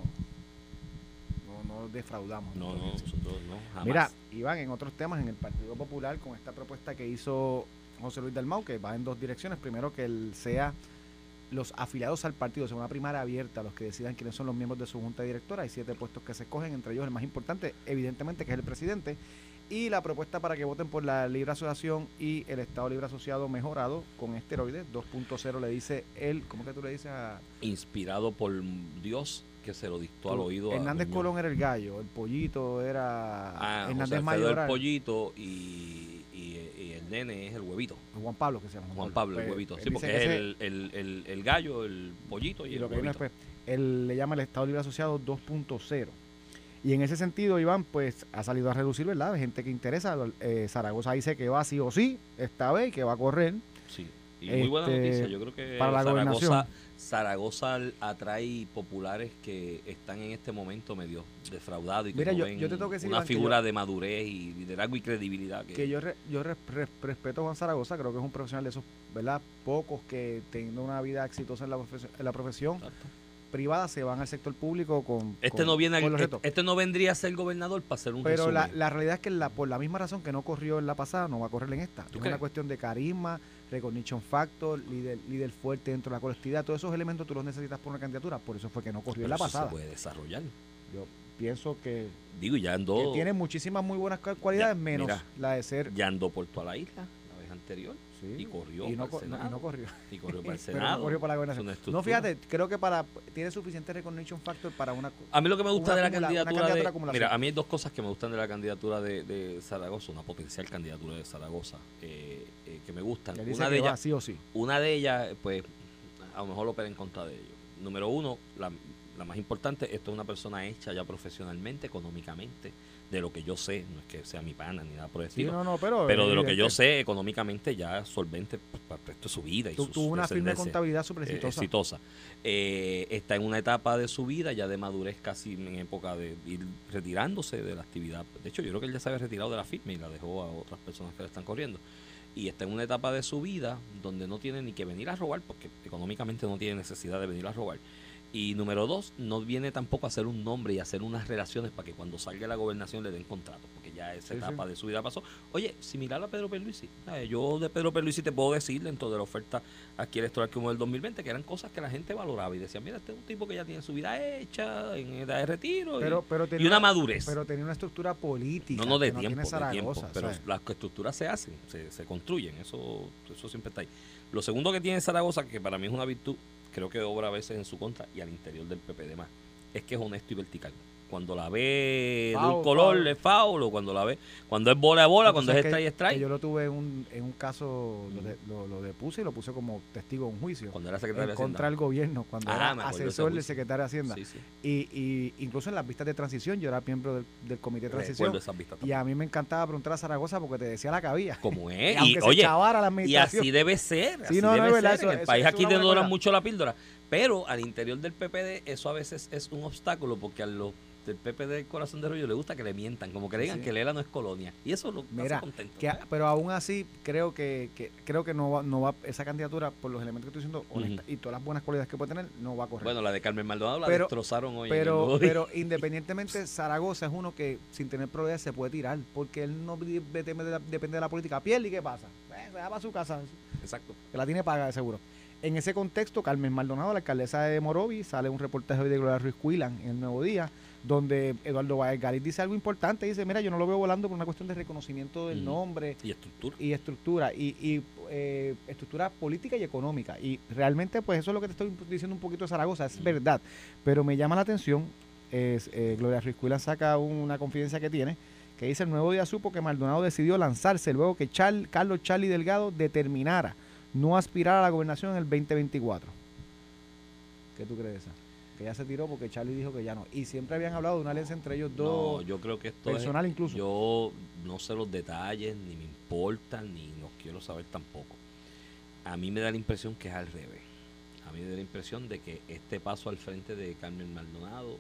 no, no defraudamos. No, no, nosotros no, jamás. Mira, Iván, en otros temas, en el Partido Popular, con esta propuesta que hizo José Luis Dalmau, que va en dos direcciones. Primero, que él sea los afiliados al partido, sea una primaria abierta, los que decidan quiénes son los miembros de su junta directora. Hay siete puestos que se escogen, entre ellos el más importante, evidentemente, que es el presidente. Y la propuesta para que voten por la libre asociación y el Estado libre asociado mejorado con esteroides 2.0 le dice él, ¿cómo que tú le dices a Inspirado por Dios que se lo dictó al oído. Hernández. Colón era el gallo, el pollito era Ah, Hernández Alfredo el Mayoral. pollito y el nene es el huevito. Juan Pablo que se llama Juan Pablo, el Pues, huevito. Sí, porque que es el, el, el, el gallo, el pollito y, y el lo que viene huevito. después, él le llama el Estado Libre Asociado 2.0. Y en ese sentido, Iván, pues ha salido a reducir, ¿verdad? De gente que interesa. Eh, Zaragoza dice que va sí o sí esta vez que va a correr. Sí. Y muy buena Este, noticia. Yo creo que para la Zaragoza, gobernación. Zaragoza atrae populares que están en este momento medio defraudados y que Mira, no yo- ven yo te tengo que decir, una Iván, figura yo- de madurez y liderazgo y credibilidad. Que, Que yo, re- yo re- re- respeto a Juan Zaragoza, creo que es un profesional de esos, ¿verdad? Pocos que teniendo una vida exitosa en la, profes- en la profesión Exacto. Privada se van al sector público con. Este con- no viene, con al- los retos. este no vendría a ser gobernador para hacer un Pero la, resumen. la realidad es que la, por la misma razón que no corrió en la pasada, no va a correr en esta. Es ¿Tú una cuestión de carisma, recognition factor, líder, líder fuerte dentro de la colectividad. Todos esos elementos tú los necesitas por una candidatura. Por eso fue que no corrió en la eso se pasada. puede desarrollar. Yo pienso que, Digo, y ya que andó, tiene muchísimas muy buenas cualidades, Ya, menos mira. la de ser. ya andó por toda la isla. La vez anterior Sí. y corrió y no, para co- el no- y Senado. no corrió. Y corrió para el Pero no Senado. corrió para la gobernación. No, fíjate, creo que para tiene suficiente recognition factor para una A mí lo que me gusta de la acumula- candidatura de... Mira, a mí hay dos cosas que me gustan de la candidatura de, de Zaragoza, una potencial candidatura de Zaragoza, eh, eh, que me gustan. que Una de va ellas, sí o sí. una de ellas, pues, a lo mejor opera en contra de ellos. Número uno, la, la más importante, esto es una persona hecha ya profesionalmente, económicamente, de lo que yo sé, no es que sea mi pana ni nada por el Sí, estilo, no, no, pero de lo que yo evidente. sé, económicamente ya solvente pues, para el resto de su vida y Tu- tuvo una firme descendencia contabilidad súper eh, exitosa. exitosa. Eh, está en una etapa de su vida ya de madurez casi en época de ir retirándose de la actividad. De hecho, yo creo que él ya se había retirado de la firma y la dejó a otras personas que le están corriendo. Y está en una etapa de su vida donde no tiene ni que venir a robar, porque económicamente no tiene necesidad de venir a robar. Y número dos, no viene tampoco a hacer un nombre y hacer unas relaciones para que cuando salga la gobernación le den contrato, porque ya esa Sí, etapa sí. de su vida pasó. Oye, similar a Pedro Pierluisi. ¿sabes? Yo de Pedro Pierluisi te puedo decir dentro de la oferta aquí electoral que hubo del 2020 que eran cosas que la gente valoraba y decía, mira, este es un tipo que ya tiene su vida hecha, en edad de retiro y- Pero, una madurez. pero tenía una estructura política. no, no, de tiempo, tiene de tiempo. Zaragoza, Pero las estructuras se hacen, se, se construyen, eso, eso siempre está ahí. Lo segundo que tiene Zaragoza, que para mí es una virtud, creo que obra a veces en su contra y al interior del PPD más, es que es honesto y vertical. Cuando la ve de un color, foul. es foul, o cuando la ve, cuando es bola a bola, cuando es strike, strike. yo lo tuve en un, en un caso, lo, de- lo, lo depuse y lo puse como testigo en un juicio. Cuando era secretario de Hacienda. contra del gobierno, cuando Ah, era asesor del secretario de Hacienda. Sí, sí. Y, y incluso en las vistas de transición, yo era miembro del, del comité de transición. Esas vistas Y a mí me encantaba preguntar a Zaragoza porque te decía la que había. Como Y es. Y, se oye, la y así debe ser. Sí, así no, no, debe es verdad, ser. eso- en el eso- país eso aquí dedoran escuela. mucho la píldora. Pero al interior del PPD, eso a veces es un obstáculo porque a los del PPD del Corazón de Rollo le gusta que le mientan, como que le digan Sí. que Lela no es colonia. Y eso lo Mira, hace contento. Que, pero aún así creo que, que creo que no va, no va esa candidatura por los elementos que estoy diciendo honesta y todas las buenas cualidades que puede tener no va a correr. Bueno, la de Carmen Maldonado la Pero- destrozaron hoy. en el pero Nuevo pero independientemente Zaragoza es uno que sin tener problemas se puede tirar porque él no depende de la, depende de la política. Pierde y qué pasa? Eh, se va para su casa. Exacto. que la tiene paga de seguro. En ese contexto, Carmen Maldonado, la alcaldesa de Morovi, sale un reportaje hoy de Gloria Ruiz Cuilan en el Nuevo Día, donde Eduardo Baez Galit dice algo importante, dice, mira, yo no lo veo volando por una cuestión de reconocimiento del Ujú. nombre, Y estructura. y estructura y, y, eh, estructura política y económica y realmente pues eso es lo que te estoy diciendo un poquito de Zaragoza es Mm. verdad pero me llama la atención es, eh, Gloria Ruizcuila saca una confidencia que tiene que dice el nuevo día supo que Maldonado decidió lanzarse luego que Char- Carlos Charlie Delgado determinara no aspirar a la gobernación en el 2024 ¿qué tú crees de esa? Que ya se tiró porque Charlie dijo que ya no y siempre habían hablado de una alianza entre ellos No, dos yo creo que esto es- personal incluso Yo no sé los detalles, ni me importan, ni los quiero saber tampoco. A mí me da la impresión que es al revés. A mí me da la impresión de que este paso al frente de Carmen Maldonado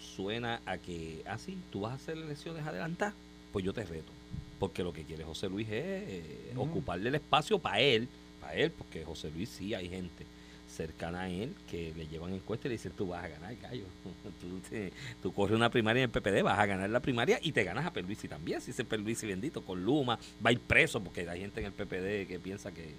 suena a que, ah, sí, tú vas a hacer elecciones adelantadas, pues yo te reto. Porque lo que quiere José Luis es eh, ocuparle el espacio para él, para él, porque José Luis sí hay gente cercana a él que le llevan encuestas y le dicen tú vas a ganar gallo tú, te- tú corres una primaria en el PPD vas a ganar la primaria y te ganas a Perluisi también. Si ese Perluisi bendito con Luma va a ir preso porque hay gente en el PPD que piensa que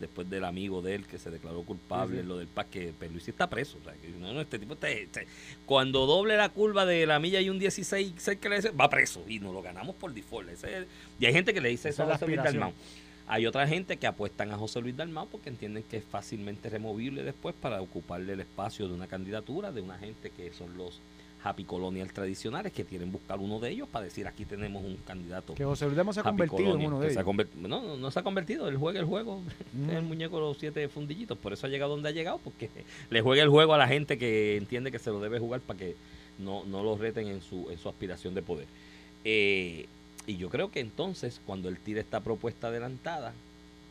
después del amigo de él que se declaró culpable Sí, sí. en lo del PAC que Perluisi está preso o sea, que no, no, este tipo está- este- cuando doble la curva de la milla y un 16 cerca va preso y nos lo ganamos por default. Ese y hay gente que le dice eso a la Dalmau hay otra gente que apuestan a José Luis Dalmau porque entienden que es fácilmente removible después para ocuparle el espacio de una candidatura de una gente que son los happy colonial tradicionales que quieren buscar uno de ellos para decir aquí tenemos un candidato que José Luis Demo se ha convertido en uno de ha ellos conver- no, no, no se ha convertido, él juega el juego, Mm. es el muñeco de los siete fundillitos, por eso ha llegado donde ha llegado, porque le juega el juego a la gente que entiende que se lo debe jugar para que no, no lo reten en su, en su aspiración de poder. Eh, y yo creo que entonces, cuando él tira esta propuesta adelantada,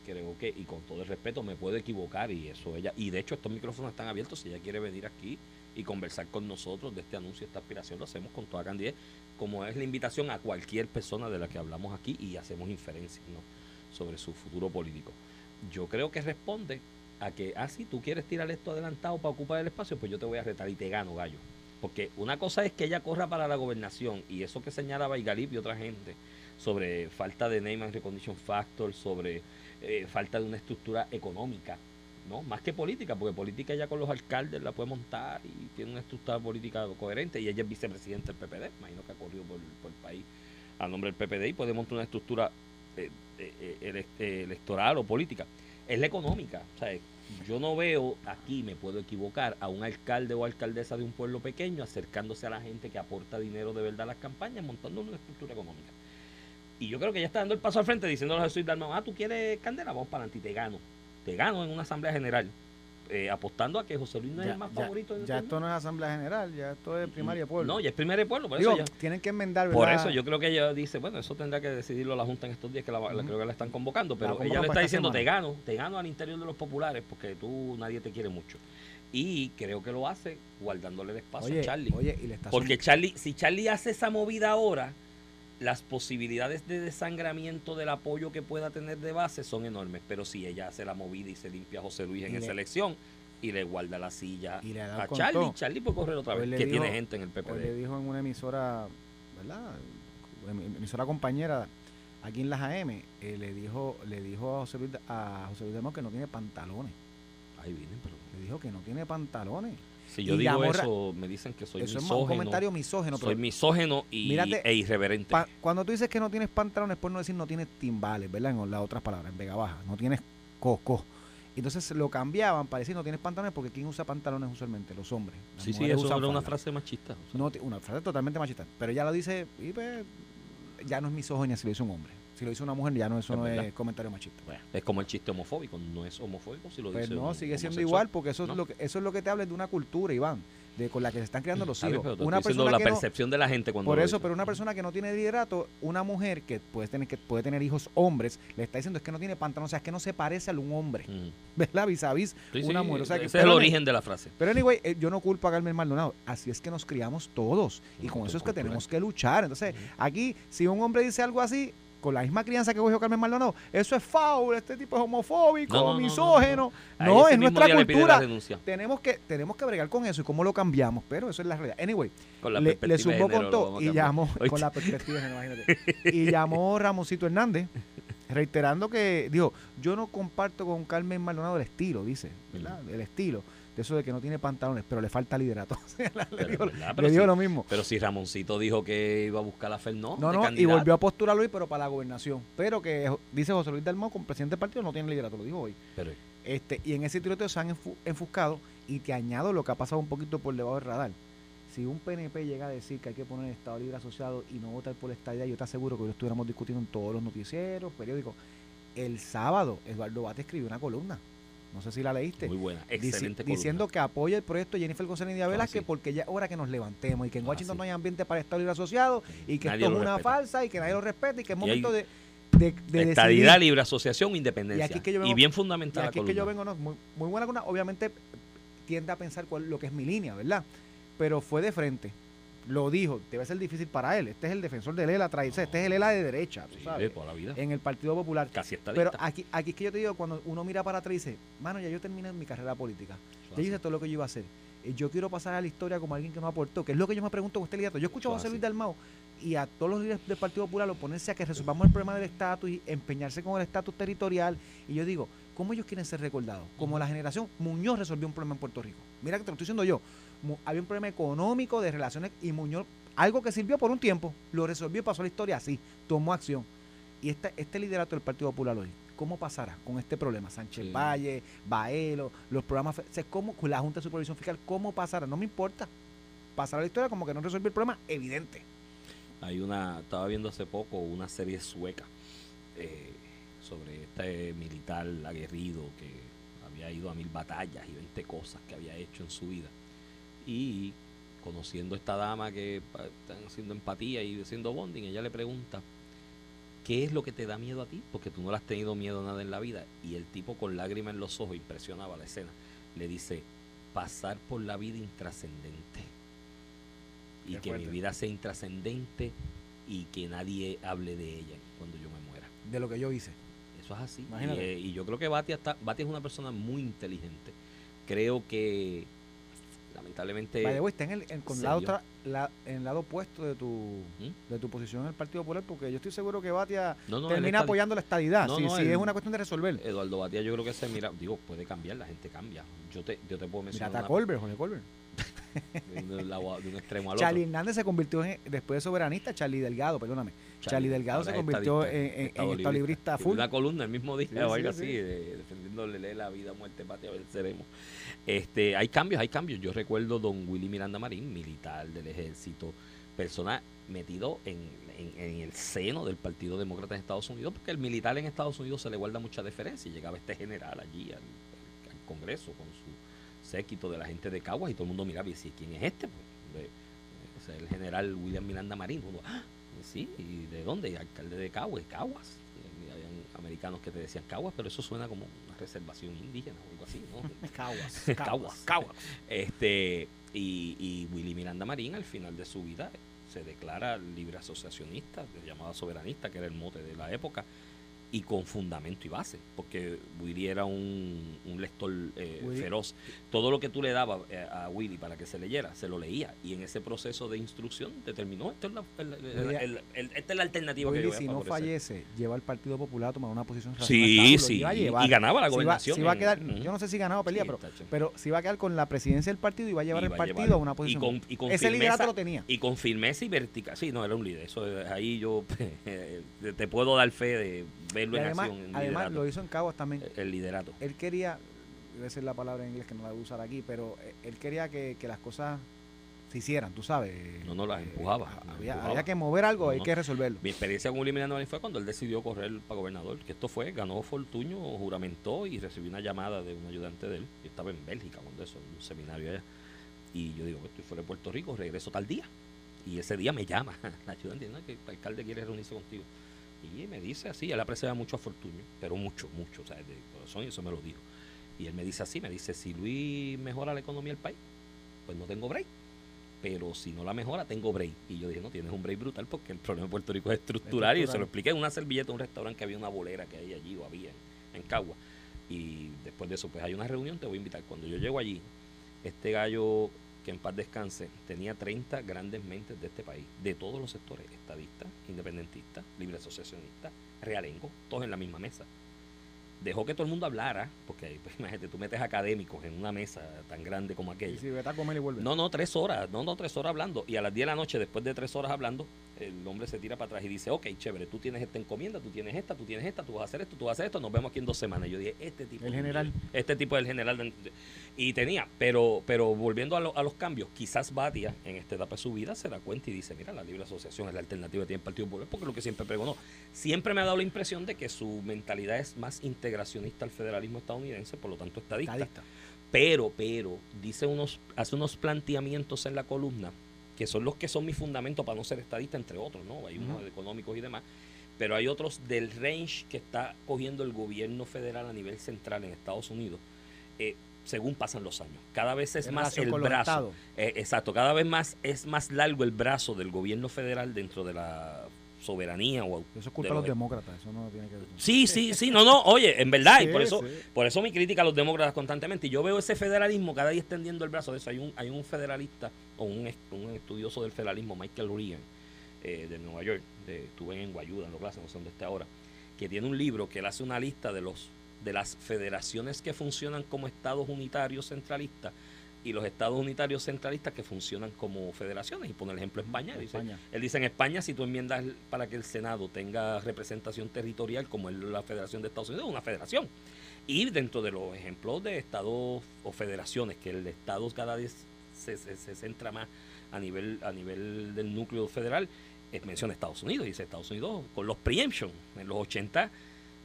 creo que, y con todo el respeto, me puedo equivocar y eso ella, y de hecho estos micrófonos están abiertos, si ella quiere venir aquí y conversar con nosotros de este anuncio, esta aspiración, lo hacemos con toda candidez, como es la invitación a cualquier persona de la que hablamos aquí y hacemos inferencias ¿no? sobre su futuro político. Yo creo que responde a que, ah, si tú quieres tirar esto adelantado para ocupar el espacio, pues yo te voy a retar y te gano, gallo. Porque una cosa es que ella corra para la gobernación y eso que señalaba Igalip y otra gente sobre falta de name and recognition factor, sobre eh, falta de una estructura económica, ¿no? Más que política, porque política ya con los alcaldes la puede montar y tiene una estructura política coherente y ella es vicepresidenta del PPD, imagino que ha corrido por, el país a nombre del PPD y puede montar una estructura eh, eh, eh, electoral o política, es la económica. O sea, yo no veo, aquí me puedo equivocar, a un alcalde o alcaldesa de un pueblo pequeño acercándose a la gente que aporta dinero de verdad a las campañas, montando una estructura económica. Y yo creo que ya está dando el paso al frente diciéndole a Jesús Dalmau, ah, tú quieres candela, vamos para adelante y te gano. Te gano en una asamblea general, eh, apostando a que José Luis no es el más ya- favorito. de ya esto no es asamblea general, ya esto es primaria de pueblo. No, ya es primer de pueblo, por Digo, eso ya- tienen que enmendar, por eso yo creo que ella dice, bueno, eso tendrá que decidirlo la Junta en estos días, que la, la- Ujú. creo que la están convocando, pero ella le está diciendo, te gano, te gano al interior de los populares, porque tú nadie te quiere mucho. Y creo que lo hace guardándole el espacio Oye, a Charlie. oye, y le está porque Charlie, si Charlie hace esa movida ahora, las posibilidades de desangramiento del apoyo que pueda tener de base son enormes. Pero si ella hace la movida y se limpia a José Luis en esa le- elección y le guarda la silla Y le a Charlie, todo. Charlie puede correr otra Hoy vez, que dijo- tiene gente en el Hoy le PPD. dijo en una emisora, ¿verdad? Em- Emisora compañera aquí en las AM, eh, le dijo le dijo a José Luis, a José Luis Dalmau que no tiene pantalones. Ahí vienen, pero... Le dijo que no tiene pantalones. Si yo Y digo eso, me dicen que soy Eso es un comentario misógeno. soy misógeno y, Mírate, e irreverente. pa- cuando tú dices que no tienes pantalones, por no decir no tienes timbales, ¿verdad? En las otras palabras, en Vega Baja. No tienes coco. Entonces lo cambiaban para decir no tienes pantalones porque ¿quién usa pantalones usualmente? Los hombres. Las sí, sí, eso era una frase machista. o sea. No, una frase totalmente machista. Pero ella lo dice y pues, ya no es misógina si lo dice un hombre. Si lo dice una mujer, ya no, eso Es no verdad. es comentario machista. Bueno, Es como el chiste homofóbico, no es homofóbico si lo pues dice no, un sigue siendo igual porque eso, No. es lo que, eso es lo que te habla de una cultura, Iván, de con la que se están criando los Está bien, hijos. pero Una persona la que no- percepción de la gente cuando Por eso, pero una persona que no tiene liderato, una mujer que puede tener que puede tener hijos hombres, le está diciendo es que no tiene pantalón, o sea, es que no se parece a un hombre, Mm. ¿verdad? Vis a vis Sí, una sí, mujer. O sea, que- ese es el origen de la frase. Pero anyway, eh, yo no culpo a Carmen Maldonado, así es que nos criamos todos y Una con eso es que tenemos que luchar. Entonces, aquí si un hombre dice algo así, con la misma crianza que cogió Carmen Maldonado, eso es foul, este tipo es homofóbico, No, no, no, no, misógeno. No, es nuestra cultura. Tenemos que tenemos que bregar con eso y cómo lo cambiamos, pero eso es la realidad. Anyway, con la le, le género, con todo y llamó con la perspectiva, imagínate. y llamó Ramoncito Hernández reiterando que dijo, yo no comparto con Carmen Maldonado el estilo, dice, ¿verdad? El estilo eso de que no tiene pantalones, pero le falta liderato. Le sí. lo mismo. Pero si Ramoncito dijo que iba a buscar a Fernó No, no, y candidato. volvió a postularlo hoy, pero para la gobernación. Pero que dice José Luis Dalmau, como presidente del partido, no tiene liderato, lo dijo hoy. Pero, Este, y en ese tiroteo se han enfu- enfuscado y te añado lo que ha pasado un poquito por debajo del radar. Si un PNP llega a decir que hay que poner el Estado Libre Asociado y no votar por esta idea, yo te aseguro que hoy lo estuviéramos discutiendo en todos los noticieros, periódicos. El sábado, Eduardo Bate escribió una columna. No sé si la leíste. muy buena, excelente diciendo columna. que apoya el proyecto de Jennifer González y Díaz Ah, Velázquez sí. porque ya es hora que nos levantemos y que en Ah, Washington sí. no hay ambiente para Estado Libre Asociado y que Nadie esto es una respeta. falsa y que nadie lo respeta y que es Y momento hay- de, de, de Estadidad, libre asociación, independencia. Y aquí es que yo y bien Y fundamental la aquí es que yo vengo, no, muy, muy buena. Obviamente tiende a pensar cuál, lo que es mi línea, ¿verdad? Pero fue de frente. Lo dijo, debe ser difícil para él. Este es el defensor del ELA tradicional, este es el ELA de derecha, Sí, sabes, de toda la vida. en el Partido Popular. Casi está Pero aquí, aquí es que yo te digo, cuando uno mira para atrás y dice, mano, ya yo terminé mi carrera política. Ya hice todo lo que yo iba a hacer. Y yo quiero pasar a la historia como alguien que no aportó, que es lo que yo me pregunto con este liderato. Yo escucho a José. Luis Dalmau y a todos los líderes del Partido Popular oponerse a que resolvamos el problema del estatus y empeñarse con el estatus territorial. Y yo digo, ¿cómo ellos quieren ser recordados? Como la generación Muñoz resolvió un problema en Puerto Rico. Mira que te lo estoy diciendo yo. Había un problema económico de relaciones y Muñoz, algo que sirvió por un tiempo, lo resolvió y pasó a la historia así, tomó acción. Y este, este liderato del Partido Popular hoy, ¿cómo pasará con este problema? Sánchez Sí. Valle, Baelo, los programas, o sea, ¿cómo, con la Junta de Supervisión Fiscal, ¿cómo pasará? No me importa. Pasará la historia como que no resolvió el problema evidente. Hay una, estaba viendo hace poco una serie sueca eh, sobre este militar aguerrido que había ido a mil batallas y 20 cosas que había hecho en su vida. Y conociendo a esta dama que están haciendo empatía y haciendo bonding, ella le pregunta, ¿qué es lo que te da miedo a ti? Porque tú no le has tenido miedo a nada en la vida. Y el tipo con lágrimas en los ojos, impresionaba la escena, le dice, pasar por la vida intrascendente. Y Qué que mi vida sea intrascendente y que nadie hable de ella cuando yo me muera. De lo que yo hice. Eso es así. Y, eh, y yo creo que Batia, está, Batia es una persona muy inteligente. Creo que, lamentablemente... Güey, está en el, en- con la otra, la- en el lado opuesto de tu, ¿Mm? de tu posición en el Partido Popular, porque yo estoy seguro que Batia no, no, termina está- apoyando la estadidad. No, si si él- es una cuestión de resolver. Eduardo Batia yo creo que se mira, digo, puede cambiar, la gente cambia. Yo te, yo te puedo Mira, mencionar está una- Colbert, Jorge Colbert. de, de un extremo al Charlie otro. Hernández se convirtió en, después de soberanista, Charlie Delgado, perdóname. Charlie Delgado se convirtió en, en, librista full. Una columna el mismo día o algo así, defendiéndole la vida, muerte, patria, venceremos. Este, hay cambios, hay cambios. Yo recuerdo don Willy Miranda Marín, militar del ejército, persona metido en, el seno del Partido Demócrata en Estados Unidos, porque el militar en Estados Unidos se le guarda mucha deferencia llegaba este general allí al, Congreso con su séquito de la gente de Caguas y todo el mundo miraba y decía, ¿quién es este? Pues, el general William Miranda Marín. Ah, sí, ¿y de dónde? Alcalde de Caguas, Caguas. Americanos que te decían Caguas, pero eso suena como una reservación indígena o algo así, ¿no? Caguas, Caguas, Caguas. Este, y, y Willy Miranda Marín al final de su vida se declara libre asociacionista, llamada soberanista, que era el mote de la época, y con fundamento y base, porque Willy era un, lector eh, feroz. Todo lo que tú le dabas eh, a Willy para que se leyera, se lo leía, y en ese proceso de instrucción determinó, esta es la, alternativa Willy, que si no fallece, lleva al Partido Popular a tomar una posición Sí, sí, y ganaba la gobernación. Si va, a quedar, yo no sé si ganaba o pelea, pero, pero si va a quedar con la presidencia del partido y va a llevar el partido a, una posición. Y con, Ese liderato lo tenía. Y con firmeza y vertical. Sí, no, era un líder. Eso, ahí yo te puedo dar fe de además, además lo hizo en Caguas también. El, liderato. Él quería, debe ser la palabra en inglés que no la voy a usar aquí, pero eh, él quería que, las cosas se hicieran, tú sabes. No, no las eh, empujaba. había, que mover algo, hay que resolverlo. Mi experiencia con Miranda fue cuando él decidió correr para gobernador, que esto fue, ganó Fortuño, juramentó y recibió una llamada de un ayudante de él. Yo estaba en Bélgica cuando eso, en un seminario allá. Y yo digo, estoy fuera de Puerto Rico, regreso tal día. Y ese día me llama la ayudante, ¿no? que el alcalde quiere reunirse contigo. Y me dice así, él aprecia mucho a Fortunio, pero mucho, mucho, o sea, de corazón, y eso me lo dijo. Y él me dice así, me dice, si Luis mejora la economía del país, pues no tengo break. Pero si no la mejora, tengo break. Y yo dije, no, tienes un break brutal porque el problema de Puerto Rico es estructural. Y se lo expliqué en una servilleta de un restaurante que había una bolera que hay allí o había en, Cagua. Y después de eso, pues hay una reunión, te voy a invitar. Cuando yo llego allí, este gallo que en paz descanse, tenía 30 grandes mentes de este país, de todos los sectores, estadistas, independentistas, libre asociacionistas, realengo, todos en la misma mesa. Dejó que todo el mundo hablara, porque pues, imagínate, tú metes académicos en una mesa tan grande como aquella. si a comer y vuelve. No, no, tres horas, no, no, tres horas hablando. Y a las 10 de la noche, después de tres horas hablando, el hombre se tira para atrás y dice, ok, chévere, tú tienes esta encomienda, tú tienes esta, tú tienes esta, tú vas a hacer esto, tú vas a hacer esto, nos vemos aquí en dos semanas. yo dije, este tipo. El general. Este tipo es el general. y tenía, pero pero volviendo a, a, los cambios, quizás Batia en esta etapa de su vida se da cuenta y dice, mira, la libre asociación es la alternativa que tiene el Partido Popular, porque lo que siempre pregonó. Siempre me ha dado la impresión de que su mentalidad es más integracionista al federalismo estadounidense, por lo tanto estadista. estadista. Pero, pero, dice unos, hace unos planteamientos en la columna que son los que son mis fundamentos para no ser estadista, entre otros, ¿no? Hay unos económicos y demás, pero hay otros del range que está cogiendo el gobierno federal a nivel central en Estados Unidos, eh, según pasan los años. Cada vez es más el brazo. Eh, exacto, cada vez más es más largo el brazo del gobierno federal dentro de la soberanía o eso es culpa de los, demócratas eso no tiene que ver sí sí sí no no oye en verdad y por eso por eso mi crítica a los demócratas constantemente y yo veo ese federalismo cada día extendiendo el brazo de eso hay un hay un federalista o un, un estudioso del federalismo Michael Reagan eh, de Nueva York de, estuve en Guayuda en los clases no sé dónde está ahora que tiene un libro que él hace una lista de los de las federaciones que funcionan como estados unitarios centralistas y los estados unitarios centralistas que funcionan como federaciones. Y pone el ejemplo España. Dice, Él dice en España, si tú enmiendas para que el Senado tenga representación territorial como es la Federación de Estados Unidos, una federación. Y dentro de los ejemplos de estados o federaciones, que el Estado cada vez se, se, centra más a nivel, a nivel del núcleo federal, es menciona Estados Unidos. Dice Estados Unidos con los preemption. En los 80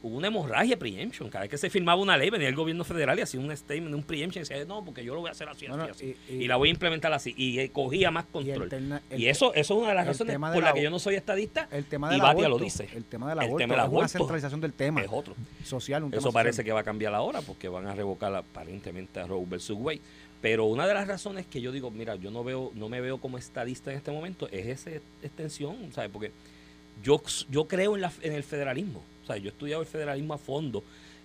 hubo una hemorragia de preemption. Cada vez que se firmaba una ley, venía el gobierno federal y hacía un statement, un preemption, y decía, no, porque yo lo voy a hacer así, así, Y, la voy a implementar así. Y eh, cogía más control. Y, eso, eso es una de las razones por las que yo no soy estadista. El tema y Batia lo dice. El tema de la es una centralización del tema. Es otro. Social, un Eso parece que va a cambiar ahora porque van a revocar aparentemente a Roe versus Wade. Pero una de las razones que yo digo, mira, yo no veo, no me veo como estadista en este momento, es esa extensión, ¿sabes? Porque yo, yo creo en, la, en el federalismo sea, yo he estudiado el federalismo a fondo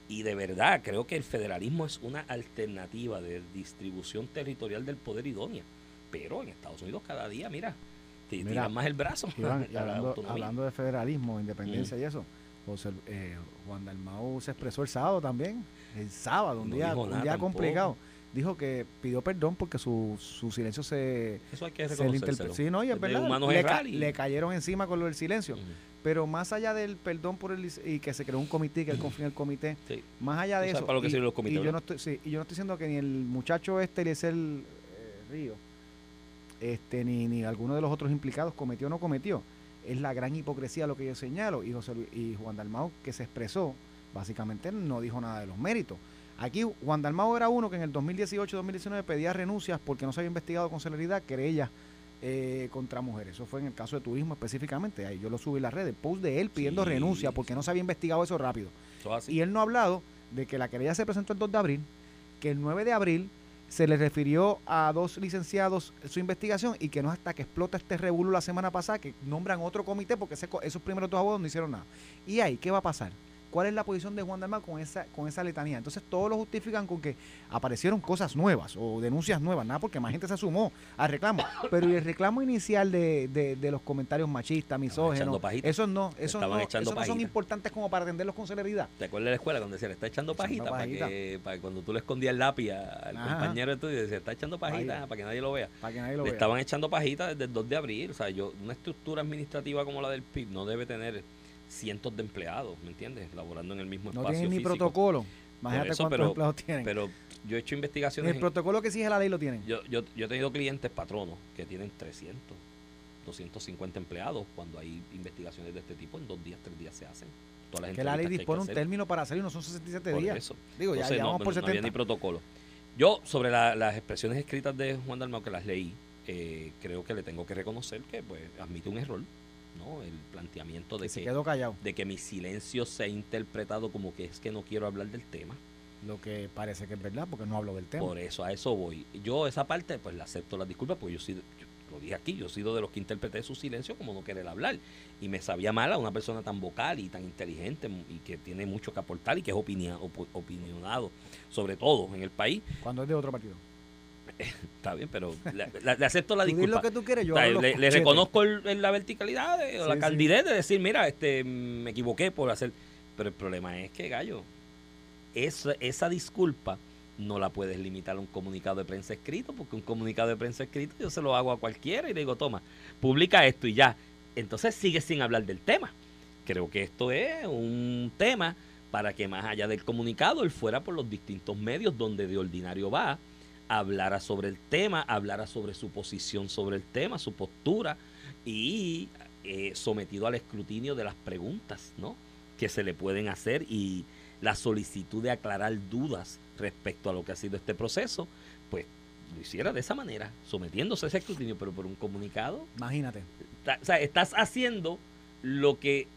y de verdad creo que el federalismo es una alternativa de distribución territorial del poder idónea. Pero en Estados Unidos cada día, mira, tiran más el brazo. hablando, de federalismo, independencia y eso, José, eh, Juan Dalmau se expresó el sábado también, el sábado, un día, un día complicado. Dijo que pidió perdón porque su, su silencio se, Eso hay que se le reconocerlo. interpre- Sí, no, y es verdad. Le, errar ca- y- le cayeron encima con lo del silencio. Pero más allá del perdón por el y que se creó un comité, que él confía en el comité, Sí. más allá de Tú sabes eso. para lo que y, los comités, y yo no estoy, sí, y yo no estoy diciendo que ni el muchacho este, Eliezer eh, Río, este, ni, ni alguno de los otros implicados cometió o no cometió. Es la gran hipocresía lo que yo señalo. Y, José Luis- y Juan Dalmao, que se expresó, básicamente no dijo nada de los méritos. Aquí Juan Dalmao era uno que en el 2018-2019 pedía renuncias porque no se había investigado con celeridad querellas eh, contra mujeres. Eso fue en el caso de turismo específicamente. Ahí yo lo subí en las redes. Post de él pidiendo Sí, renuncia porque no se había investigado eso rápido. Eso. Y él no ha hablado de que la querella se presentó el 2 de abril, que el 9 de abril se le refirió a dos licenciados su investigación y que no hasta que explota este revuelo la semana pasada que nombran otro comité porque ese esos primeros dos abogados no hicieron nada. ¿Y ahí qué va a pasar? ¿Cuál es la posición de Juan Dalmau con esa, con esa letanía? Entonces todos lo justifican con que aparecieron cosas nuevas o denuncias nuevas, nada porque más gente se sumó al reclamo. Pero el reclamo inicial de, de- de los comentarios machistas, misógenos, esos no, esos no, esos no son importantes como para atenderlos con celeridad. ¿Te acuerdas de la escuela cuando decía, le está echando pajita? Para que, para que cuando tú le escondías el lápiz al Ajá. compañero tuyo, decía, está echando pajita, para que nadie lo vea. Para que nadie lo Le vea. estaban echando pajita desde el 2 de abril. O sea, yo, una estructura administrativa como la del PIB no debe tener cientos de empleados, ¿me entiendes? Laborando en el mismo no espacio tienen ni físico. protocolo. Imagínate eso, cuántos pero- empleados tienen. Pero yo he hecho investigaciones. el en- protocolo que exige la ley lo tienen. yo, yo, yo he tenido clientes patronos que tienen 300, 250 empleados cuando hay investigaciones de este tipo. En dos días, tres días se hacen. Todas las que la ley dispone un término para salir, no son 67 Por días. eso. Digo, ya, Entonces, ya no, por no había 70. ni protocolo. Yo, sobre la- las expresiones escritas de Juan Dalmau, que las leí, eh, creo que le tengo que reconocer que pues admite un error, ¿no? El planteamiento de Que se que, quedó callado. de que mi silencio se ha interpretado como que es que no quiero hablar del tema. Lo que parece que es verdad, porque no hablo del tema. Por eso, a eso voy. Yo esa parte, pues la acepto las disculpas, porque yo sí, yo lo dije aquí, yo he sido de los que interpreté su silencio como no querer hablar. Y me sabía mal a una persona tan vocal y tan inteligente y que tiene mucho que aportar y que es opinia- opo- opinionado, sobre todo en el país. Cuando es de otro partido. Está bien, pero le, le- le acepto la Tú disculpa. lo que tú quieres, yo le, reconozco el- el- la verticalidad de- o Sí, la sí. candidez de decir, mira, este me equivoqué por hacer. Pero el problema es que, gallo, esa, esa disculpa no la puedes limitar a un comunicado de prensa escrito, porque un comunicado de prensa escrito yo se lo hago a cualquiera y le digo, toma, publica esto y ya. Entonces sigue sin hablar del tema. Creo que esto es un tema para que más allá del comunicado él fuera por los distintos medios donde de ordinario va, hablara sobre el tema, hablara sobre su posición sobre el tema, su postura y eh, sometido al escrutinio de las preguntas ¿no? que se le pueden hacer y la solicitud de aclarar dudas respecto a lo que ha sido este proceso, pues lo hiciera de esa manera, sometiéndose a ese escrutinio, pero por un comunicado Imagínate. O sea, estás haciendo lo que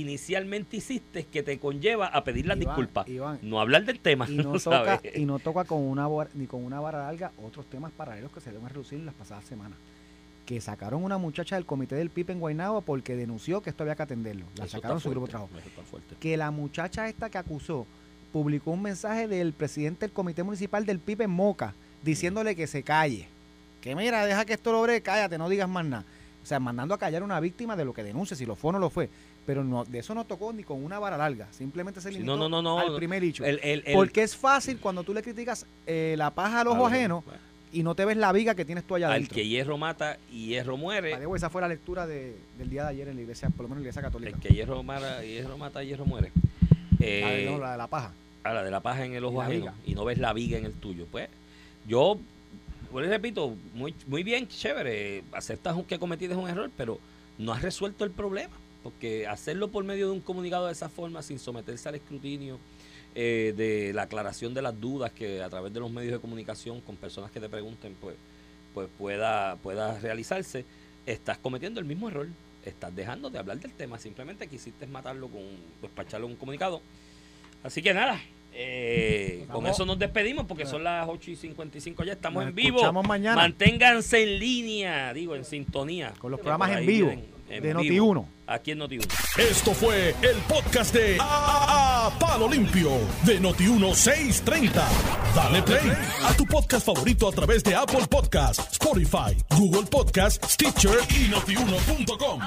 inicialmente hiciste que te conlleva a pedir las Iván, disculpas. Iván, No hablar del tema, y no toca, ¿sabes? y no toca con una ni con una vara larga otros temas paralelos que se deben reducir en las pasadas semanas. Que sacaron una muchacha del comité del PIB en Guaynabo porque denunció que esto había que atenderlo. La Eso sacaron su grupo de trabajo. Que la muchacha esta que acusó publicó un mensaje del presidente del comité municipal del PIB en Moca diciéndole que se calle. Que mira, deja que esto logre, cállate, no digas más nada. O sea, mandando a callar a una víctima de lo que denuncia, si lo fue o no lo fue. Pero no, de eso no tocó ni con una vara larga. Simplemente se limitó no, no, no, no, al primer hecho. El- el- el- Porque es fácil cuando tú le criticas eh, la paja al ojo al- ajeno y no te ves la viga que tienes tú allá al adentro. que hierro mata y hierro muere. Esa fue la lectura de- del día de ayer en la iglesia, por lo menos en la iglesia católica. El que hierro mata, hierro mata, hierro muere. La de- Eh, no, la de la paja. a la de la paja en el ojo ajeno viga. y no ves la viga en el tuyo. Pues yo, pues repito, muy, muy bien, chévere, aceptas que cometiste un error, pero no has resuelto el problema. Porque hacerlo por medio de un comunicado de esa forma, sin someterse al escrutinio eh, de la aclaración de las dudas que a través de los medios de comunicación con personas que te pregunten, pues, pues pueda, pueda realizarse, estás cometiendo el mismo error. Estás dejando de hablar del tema, simplemente quisiste matarlo con, pues, para echarle un comunicado. Así que nada, eh, con eso nos despedimos porque son las 8 y 55 ya, estamos Nos en vivo. mañana. Manténganse en línea, digo, en sintonía. Con los programas en vivo vienen en de vivo, Noti1. Aquí en Noti1. Esto fue el podcast de A, Palo Limpio de Noti1630. Dale play a tu podcast favorito a través de Apple Podcasts, Spotify, Google Podcasts, Stitcher y notiuno.com.